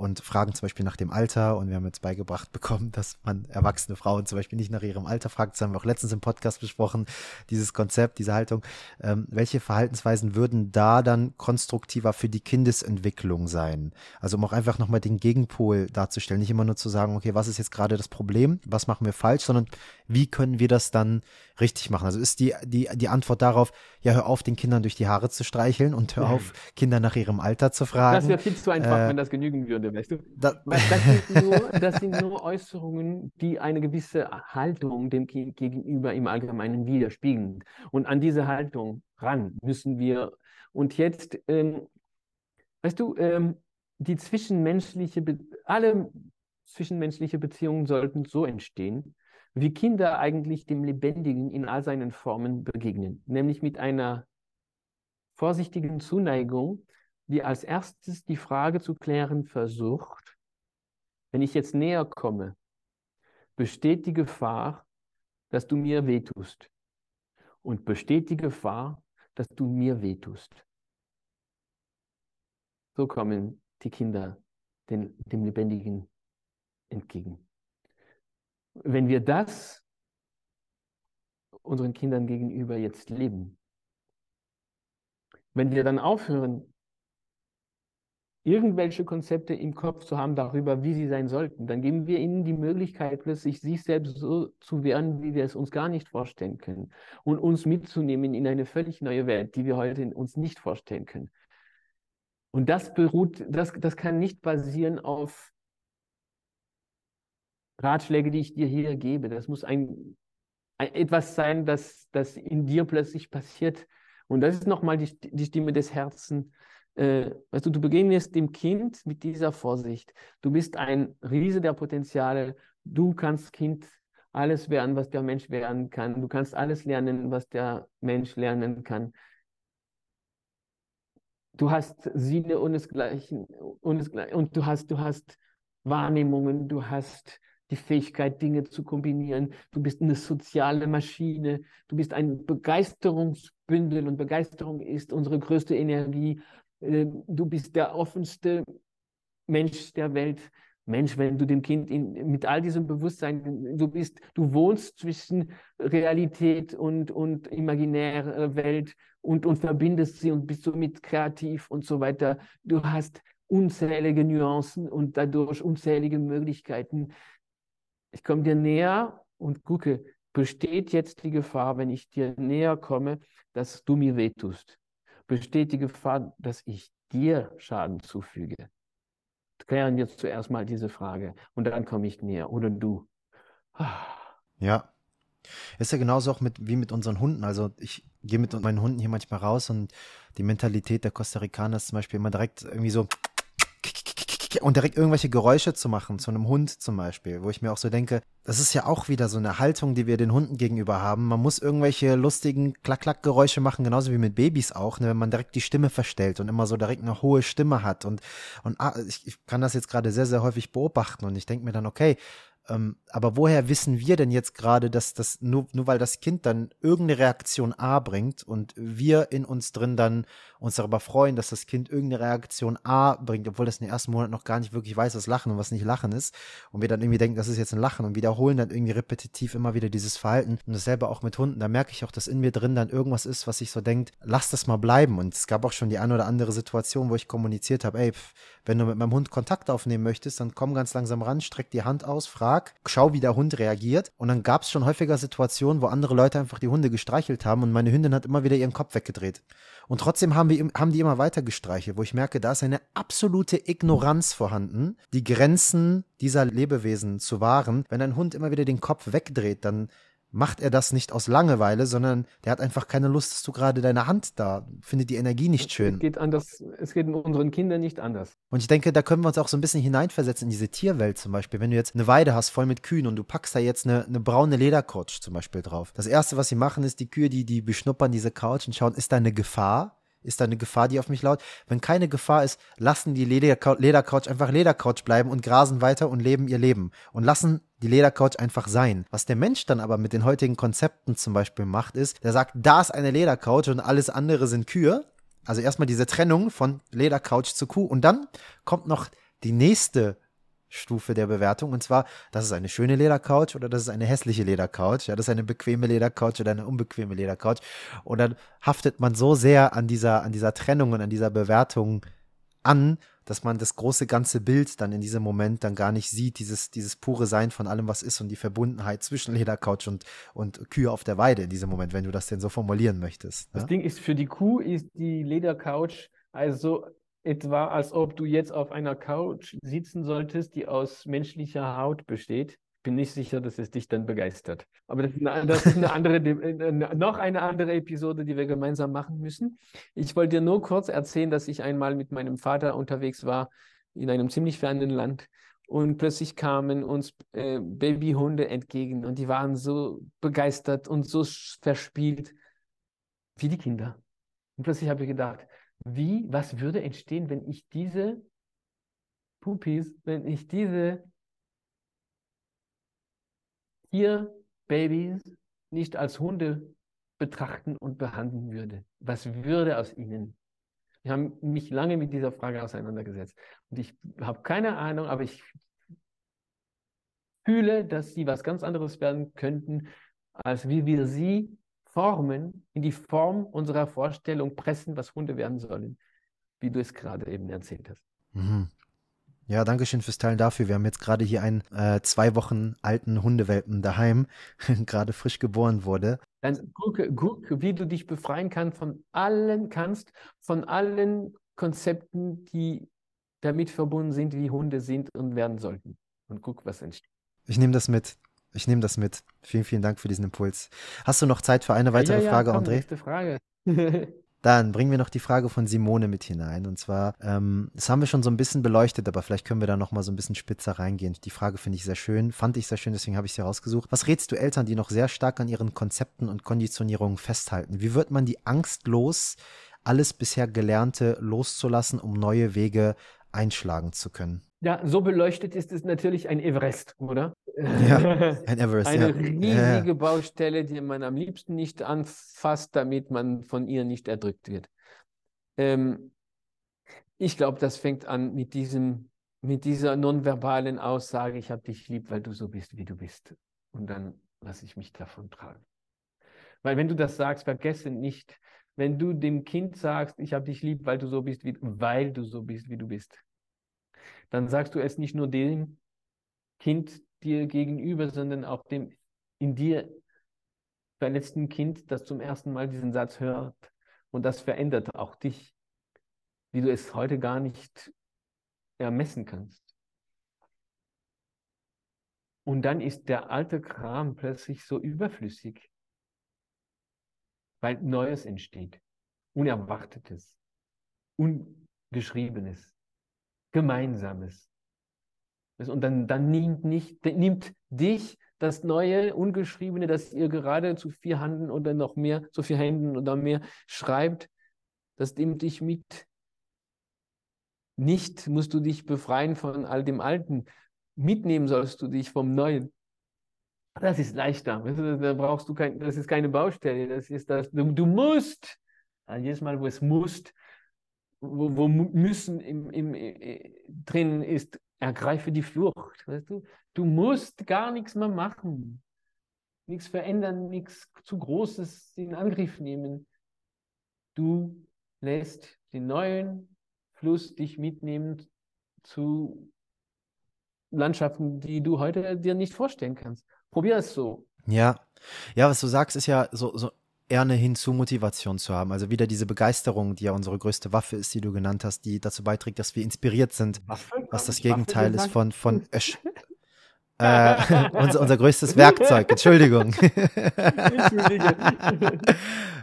und fragen zum Beispiel nach dem Alter. Und wir haben jetzt beigebracht bekommen, dass man erwachsene Frauen zum Beispiel nicht nach ihrem Alter fragt. Das haben wir auch letztens im Podcast besprochen, dieses Konzept, diese Haltung. Ähm, welche Verhaltensweisen würden da dann konstruktiver für die Kindesentwicklung sein? Also um auch einfach nochmal den Gegenpol darzustellen. Nicht immer nur zu sagen, okay, was ist jetzt gerade das Problem? Was machen wir falsch? Sondern wie können wir das dann richtig machen? Also ist die, die, die Antwort darauf, ja, hör auf, den Kindern durch die Haare zu streicheln und hör auf, Kinder nach ihrem Alter zu fragen. Das wäre viel zu einfach, äh, wenn das genügen würde, weißt du? Da, das, sind nur, das sind nur Äußerungen, die eine gewisse Haltung dem Kind gegenüber im Allgemeinen widerspiegeln. Und an diese Haltung ran müssen wir. Und jetzt, ähm, weißt du, ähm, die zwischenmenschliche, Be alle zwischenmenschliche Beziehungen sollten so entstehen, wie Kinder eigentlich dem Lebendigen in all seinen Formen begegnen, nämlich mit einer vorsichtigen Zuneigung, die als erstes die Frage zu klären versucht, wenn ich jetzt näher komme, besteht die Gefahr, dass du mir wehtust. Und besteht die Gefahr, dass du mir wehtust. So kommen die Kinder den, dem Lebendigen entgegen. Wenn wir das unseren Kindern gegenüber jetzt leben, wenn wir dann aufhören, irgendwelche Konzepte im Kopf zu haben darüber, wie sie sein sollten, dann geben wir ihnen die Möglichkeit, plötzlich sich selbst so zu werden, wie wir es uns gar nicht vorstellen können und uns mitzunehmen in eine völlig neue Welt, die wir heute uns nicht vorstellen können. Und das beruht, das, das kann nicht basieren auf Ratschläge, die ich dir hier gebe. Das muss ein, ein etwas sein, das, das in dir plötzlich passiert. Und das ist nochmal die, die Stimme des Herzens. Äh, weißt du, du begegnest dem Kind mit dieser Vorsicht. Du bist ein Riese der Potenziale. Du kannst Kind alles werden, was der Mensch werden kann. Du kannst alles lernen, was der Mensch lernen kann. Du hast Sinne ohnesgleichen, ohnesgleichen und du hast, du hast Wahrnehmungen, du hast die Fähigkeit, Dinge zu kombinieren. Du bist eine soziale Maschine. Du bist ein Begeisterungsbündel und Begeisterung ist unsere größte Energie. Ähm, du bist der offenste Mensch der Welt. Mensch, wenn du dem Kind in, mit all diesem Bewusstsein, du bist, du wohnst zwischen Realität und, und imaginärer Welt und, und verbindest sie und bist somit kreativ und so weiter. Du hast unzählige Nuancen und dadurch unzählige Möglichkeiten ich komme dir näher und gucke, besteht jetzt die Gefahr, wenn ich dir näher komme, dass du mir wehtust? Besteht die Gefahr, dass ich dir Schaden zufüge? Klären wir zuerst mal diese Frage und dann komme ich näher oder du. Ja. Ist ja genauso auch mit, wie mit unseren Hunden. Also ich gehe mit meinen Hunden hier manchmal raus und die Mentalität der Costa Ricaner ist zum Beispiel immer direkt irgendwie so und direkt irgendwelche Geräusche zu machen, zu einem Hund zum Beispiel, wo ich mir auch so denke, das ist ja auch wieder so eine Haltung, die wir den Hunden gegenüber haben. Man muss irgendwelche lustigen Klack-Klack-Geräusche machen, genauso wie mit Babys auch, ne, wenn man direkt die Stimme verstellt und immer so direkt eine hohe Stimme hat. Und, und ah, ich, ich kann das jetzt gerade sehr, sehr häufig beobachten und ich denke mir dann, okay, ähm, aber woher wissen wir denn jetzt gerade, dass das nur, nur weil das Kind dann irgendeine Reaktion A bringt und wir in uns drin dann uns darüber freuen, dass das Kind irgendeine Reaktion A bringt, obwohl das in den ersten Monaten noch gar nicht wirklich weiß, was Lachen und was nicht Lachen ist. Und wir dann irgendwie denken, das ist jetzt ein Lachen und wiederholen dann irgendwie repetitiv immer wieder dieses Verhalten. Und dasselbe auch mit Hunden. Da merke ich auch, dass in mir drin dann irgendwas ist, was sich so denkt, lass das mal bleiben. Und es gab auch schon die eine oder andere Situation, wo ich kommuniziert habe, ey, pff, wenn du mit meinem Hund Kontakt aufnehmen möchtest, dann komm ganz langsam ran, streck die Hand aus, frag, schau, wie der Hund reagiert. Und dann gab es schon häufiger Situationen, wo andere Leute einfach die Hunde gestreichelt haben und meine Hündin hat immer wieder ihren Kopf weggedreht. Und trotzdem haben, wir, haben die immer weiter gestreichelt, wo ich merke, da ist eine absolute Ignoranz vorhanden, die Grenzen dieser Lebewesen zu wahren. Wenn ein Hund immer wieder den Kopf wegdreht, dann macht er das nicht aus Langeweile, sondern der hat einfach keine Lust, dass du gerade deine Hand da, findet die Energie nicht schön. Es geht anders, es geht unseren Kindern nicht anders. Und ich denke, da können wir uns auch so ein bisschen hineinversetzen in diese Tierwelt zum Beispiel. Wenn du jetzt eine Weide hast voll mit Kühen und du packst da jetzt eine, eine braune Ledercouch zum Beispiel drauf. Das erste, was sie machen, ist die Kühe, die, die beschnuppern diese Couch und schauen, ist da eine Gefahr? Ist da eine Gefahr, die auf mich laut? Wenn keine Gefahr ist, lassen die Ledercouch einfach Ledercouch bleiben und grasen weiter und leben ihr Leben. Und lassen die Ledercouch einfach sein. Was der Mensch dann aber mit den heutigen Konzepten zum Beispiel macht, ist, der sagt, da ist eine Ledercouch und alles andere sind Kühe. Also erstmal diese Trennung von Ledercouch zu Kuh. Und dann kommt noch die nächste Stufe der Bewertung. Und zwar, das ist eine schöne Ledercouch oder das ist eine hässliche Ledercouch. Ja, das ist eine bequeme Ledercouch oder eine unbequeme Ledercouch. Und dann haftet man so sehr an dieser, an dieser Trennung und an dieser Bewertung an, dass man das große ganze Bild dann in diesem Moment dann gar nicht sieht, dieses, dieses pure Sein von allem, was ist und die Verbundenheit zwischen Ledercouch und, und Kühe auf der Weide in diesem Moment, wenn du das denn so formulieren möchtest. Ne? Das Ding ist, für die Kuh ist die Ledercouch also etwa, als ob du jetzt auf einer Couch sitzen solltest, die aus menschlicher Haut besteht bin nicht sicher, dass es dich dann begeistert. Aber das ist eine, das ist eine andere, äh, noch eine andere Episode, die wir gemeinsam machen müssen. Ich wollte dir nur kurz erzählen, dass ich einmal mit meinem Vater unterwegs war in einem ziemlich fernen Land und plötzlich kamen uns äh, Babyhunde entgegen und die waren so begeistert und so verspielt wie die Kinder. Und plötzlich habe ich gedacht, wie, was würde entstehen, wenn ich diese Pupis, wenn ich diese hier Babys nicht als Hunde betrachten und behandeln würde? Was würde aus ihnen? Ich habe mich lange mit dieser Frage auseinandergesetzt. Und ich habe keine Ahnung, aber ich fühle, dass sie was ganz anderes werden könnten, als wie wir sie formen, in die Form unserer Vorstellung pressen, was Hunde werden sollen, wie du es gerade eben erzählt hast. Mhm. Ja, danke schön fürs Teilen dafür. Wir haben jetzt gerade hier einen äh, zwei Wochen alten Hundewelpen daheim, gerade frisch geboren wurde. Dann guck, guck, wie du dich befreien kannst von allen, kannst, von allen Konzepten, die damit verbunden sind, wie Hunde sind und werden sollten. Und guck, was entsteht. Ich nehme das mit. Ich nehme das mit. Vielen, vielen Dank für diesen Impuls. Hast du noch Zeit für eine weitere ja, ja, Frage, komm, André? Nächste Frage. Dann bringen wir noch die Frage von Simone mit hinein. Und zwar, ähm, das haben wir schon so ein bisschen beleuchtet, aber vielleicht können wir da noch mal so ein bisschen spitzer reingehen. Die Frage finde ich sehr schön, fand ich sehr schön, deswegen habe ich sie rausgesucht. Was rätst du Eltern, die noch sehr stark an ihren Konzepten und Konditionierungen festhalten? Wie wird man die Angst los, alles bisher Gelernte loszulassen, um neue Wege einschlagen zu können? Ja, so beleuchtet ist es natürlich ein Everest, oder? Ja, ein Everest. Eine ja. riesige ja. Baustelle, die man am liebsten nicht anfasst, damit man von ihr nicht erdrückt wird. Ähm, ich glaube, das fängt an mit diesem, mit dieser nonverbalen Aussage, ich habe dich lieb, weil du so bist, wie du bist. Und dann lasse ich mich davon tragen. Weil wenn du das sagst, vergesse nicht, wenn du dem Kind sagst, ich habe dich lieb, weil du so bist, wie, weil du so bist, wie du bist dann sagst du es nicht nur dem Kind dir gegenüber, sondern auch dem in dir verletzten Kind, das zum ersten Mal diesen Satz hört. Und das verändert auch dich, wie du es heute gar nicht ermessen kannst. Und dann ist der alte Kram plötzlich so überflüssig, weil Neues entsteht, Unerwartetes, Ungeschriebenes. Gemeinsames. Und dann, dann nimmt, nicht, nimmt dich das neue, ungeschriebene, das ihr gerade zu vier Händen oder noch mehr, zu vier Händen oder mehr schreibt, das nimmt dich mit. Nicht musst du dich befreien von all dem Alten. Mitnehmen sollst du dich vom Neuen. Das ist leichter. Da brauchst du kein, das ist keine Baustelle. Das ist das. Du, du musst. Jedes Mal, wo es musst, wo, wo müssen im, im, im, drin ist, ergreife die Flucht. Weißt du? du musst gar nichts mehr machen. Nichts verändern, nichts zu Großes in Angriff nehmen. Du lässt den neuen Fluss dich mitnehmen zu Landschaften, die du heute dir nicht vorstellen kannst. Probier es so. Ja, ja, was du sagst, ist ja so, so eher eine Hinzu-Motivation zu haben. Also wieder diese Begeisterung, die ja unsere größte Waffe ist, die du genannt hast, die dazu beiträgt, dass wir inspiriert sind, Waffe? was das Gegenteil ist von, von Ösch. äh, unser, unser größtes Werkzeug, Entschuldigung.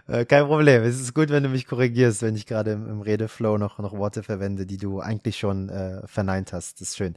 Äh, kein Problem. Es ist gut, wenn du mich korrigierst, wenn ich gerade im, im Redeflow noch, noch Worte verwende, die du eigentlich schon äh, verneint hast. Das ist schön.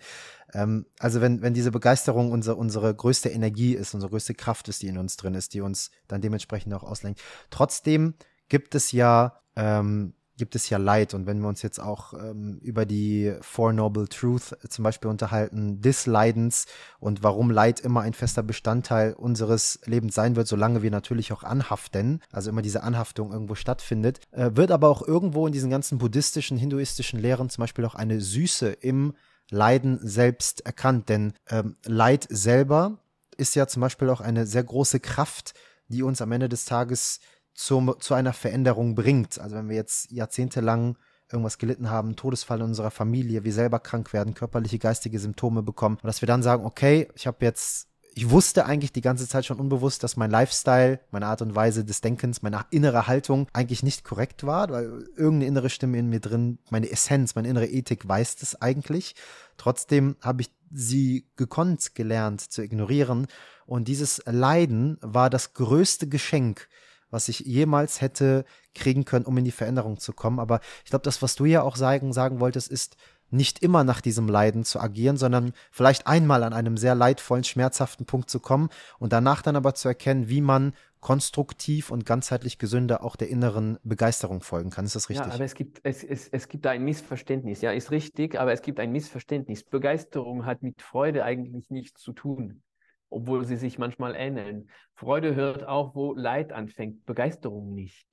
Ähm, also wenn, wenn diese Begeisterung unser, unsere größte Energie ist, unsere größte Kraft ist, die in uns drin ist, die uns dann dementsprechend auch auslenkt. Trotzdem gibt es ja ähm, gibt es ja Leid. Und wenn wir uns jetzt auch ähm, über die Four Noble Truth zum Beispiel unterhalten, des Leidens und warum Leid immer ein fester Bestandteil unseres Lebens sein wird, solange wir natürlich auch anhaften, also immer diese Anhaftung irgendwo stattfindet, äh, wird aber auch irgendwo in diesen ganzen buddhistischen, hinduistischen Lehren zum Beispiel auch eine Süße im Leiden selbst erkannt. Denn ähm, Leid selber ist ja zum Beispiel auch eine sehr große Kraft, die uns am Ende des Tages zum, zu einer Veränderung bringt. Also wenn wir jetzt jahrzehntelang irgendwas gelitten haben, Todesfall in unserer Familie, wir selber krank werden, körperliche, geistige Symptome bekommen. Und dass wir dann sagen, okay, ich habe jetzt ich wusste eigentlich die ganze Zeit schon unbewusst, dass mein Lifestyle, meine Art und Weise des Denkens, meine innere Haltung eigentlich nicht korrekt war, weil irgendeine innere Stimme in mir drin, meine Essenz, meine innere Ethik weiß das eigentlich. Trotzdem habe ich sie gekonnt gelernt zu ignorieren. Und dieses Leiden war das größte Geschenk, was ich jemals hätte kriegen können, um in die Veränderung zu kommen. Aber ich glaube, das, was du ja auch sagen, sagen wolltest, ist, nicht immer nach diesem Leiden zu agieren, sondern vielleicht einmal an einem sehr leidvollen, schmerzhaften Punkt zu kommen und danach dann aber zu erkennen, wie man konstruktiv und ganzheitlich gesünder auch der inneren Begeisterung folgen kann. Ist das richtig? Ja, aber es gibt, es, es, es gibt da ein Missverständnis. Ja, ist richtig, aber es gibt ein Missverständnis. Begeisterung hat mit Freude eigentlich nichts zu tun, obwohl sie sich manchmal ähneln. Freude hört auch, wo Leid anfängt, Begeisterung nicht.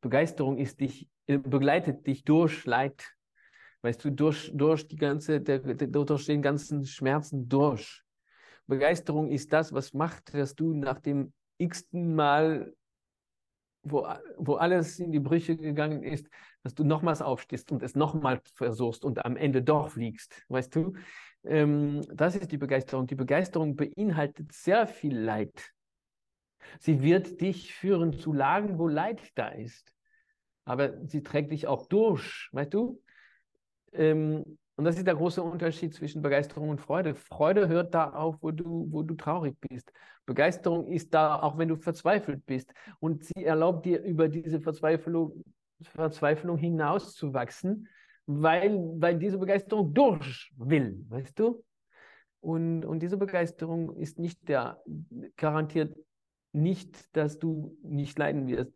Begeisterung ist dich, äh, begleitet dich durch Leid, weißt du, durch, durch, die ganze, der, der, durch den ganzen Schmerzen durch. Begeisterung ist das, was macht, dass du nach dem x-ten Mal, wo, wo alles in die Brüche gegangen ist, dass du nochmals aufstehst und es nochmal versuchst und am Ende doch fliegst, weißt du? Ähm, das ist die Begeisterung. Die Begeisterung beinhaltet sehr viel Leid. Sie wird dich führen zu Lagen, wo Leid da ist. Aber sie trägt dich auch durch, weißt du? Ähm, und das ist der große Unterschied zwischen Begeisterung und Freude. Freude hört da auf, wo du, wo du traurig bist. Begeisterung ist da, auch wenn du verzweifelt bist. Und sie erlaubt dir, über diese Verzweiflung, Verzweiflung hinauszuwachsen, weil, weil diese Begeisterung durch will, weißt du? Und, und diese Begeisterung ist nicht der, garantiert nicht, dass du nicht leiden wirst,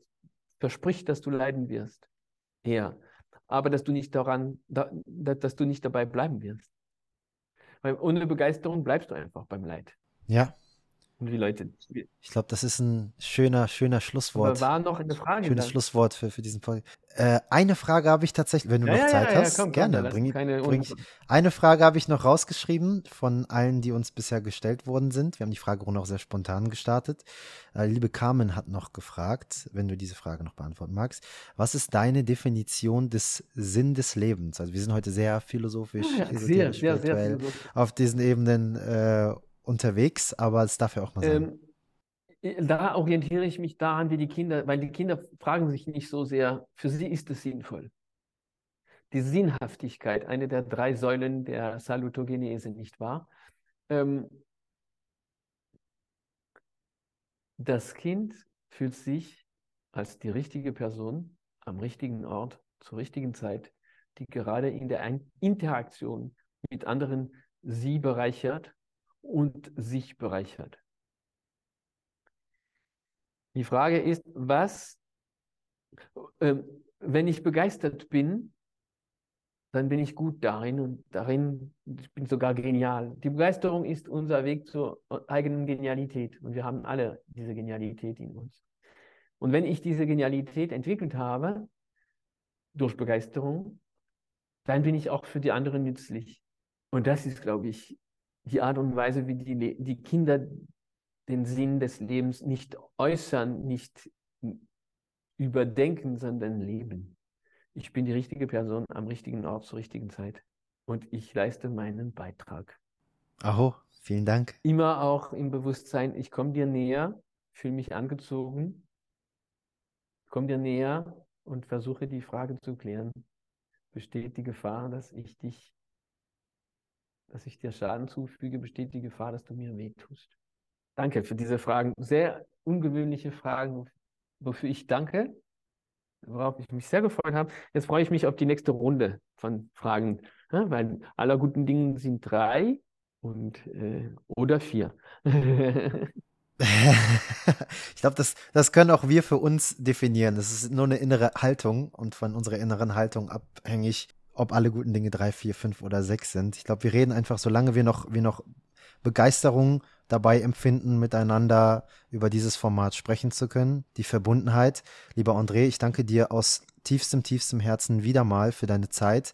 verspricht, dass du leiden wirst. Eher aber dass du nicht daran, da, dass du nicht dabei bleiben wirst. Weil ohne Begeisterung bleibst du einfach beim Leid. Ja. Und die Leute. Ich glaube, das ist ein schöner, schöner Schlusswort. Aber war noch eine Frage. Schönes dann. Schlusswort für, für diesen Podcast. Äh, eine Frage habe ich tatsächlich, wenn du ja, noch ja, Zeit ja, hast, komm, gerne. Komm, bring, bring ich. Eine Frage habe ich noch rausgeschrieben von allen, die uns bisher gestellt worden sind. Wir haben die Fragerunde auch sehr spontan gestartet. Äh, liebe Carmen hat noch gefragt, wenn du diese Frage noch beantworten magst. Was ist deine Definition des Sinn des Lebens? Also wir sind heute sehr philosophisch, sehr, sehr, sehr auf diesen Ebenen äh, unterwegs, aber es darf ja auch mal sein. Ähm, da orientiere ich mich daran, wie die Kinder, weil die Kinder fragen sich nicht so sehr, für sie ist es sinnvoll. Die Sinnhaftigkeit, eine der drei Säulen der Salutogenese, nicht wahr? Ähm, das Kind fühlt sich als die richtige Person am richtigen Ort zur richtigen Zeit, die gerade in der Interaktion mit anderen sie bereichert und sich bereichert. Die Frage ist, was, äh, wenn ich begeistert bin, dann bin ich gut darin und darin, ich bin sogar genial. Die Begeisterung ist unser Weg zur eigenen Genialität und wir haben alle diese Genialität in uns. Und wenn ich diese Genialität entwickelt habe, durch Begeisterung, dann bin ich auch für die anderen nützlich. Und das ist, glaube ich, die Art und Weise, wie die, die Kinder den Sinn des Lebens nicht äußern, nicht überdenken, sondern leben. Ich bin die richtige Person am richtigen Ort zur richtigen Zeit und ich leiste meinen Beitrag. Aho, vielen Dank. Immer auch im Bewusstsein, ich komme dir näher, fühle mich angezogen, komme dir näher und versuche die Frage zu klären. Besteht die Gefahr, dass ich dich, dass ich dir Schaden zufüge? Besteht die Gefahr, dass du mir wehtust? Danke für diese Fragen. Sehr ungewöhnliche Fragen, wofür ich danke, worauf ich mich sehr gefreut habe. Jetzt freue ich mich auf die nächste Runde von Fragen, ja, weil aller guten Dinge sind drei und äh, oder vier. ich glaube, das, das können auch wir für uns definieren. Das ist nur eine innere Haltung und von unserer inneren Haltung abhängig, ob alle guten Dinge drei, vier, fünf oder sechs sind. Ich glaube, wir reden einfach, solange wir noch, wir noch Begeisterung dabei empfinden, miteinander über dieses Format sprechen zu können. Die Verbundenheit. Lieber André, ich danke dir aus tiefstem, tiefstem Herzen wieder mal für deine Zeit.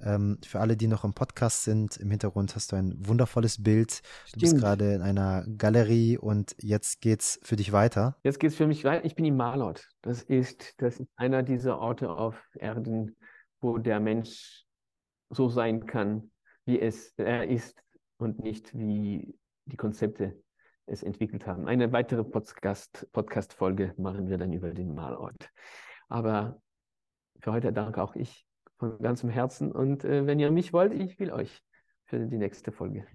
Ähm, für alle, die noch im Podcast sind, im Hintergrund hast du ein wundervolles Bild. Du bist gerade in einer Galerie und jetzt geht's für dich weiter. Jetzt geht's für mich weiter. Ich bin in Marlot. Das ist, das ist einer dieser Orte auf Erden, wo der Mensch so sein kann, wie es er ist und nicht wie die Konzepte es entwickelt haben. Eine weitere Podcast, Podcast-Folge machen wir dann über den Malort. Aber für heute danke auch ich von ganzem Herzen. Und äh, wenn ihr mich wollt, ich will euch für die nächste Folge.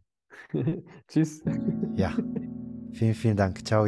Tschüss. Ja, vielen, vielen Dank. Ciao.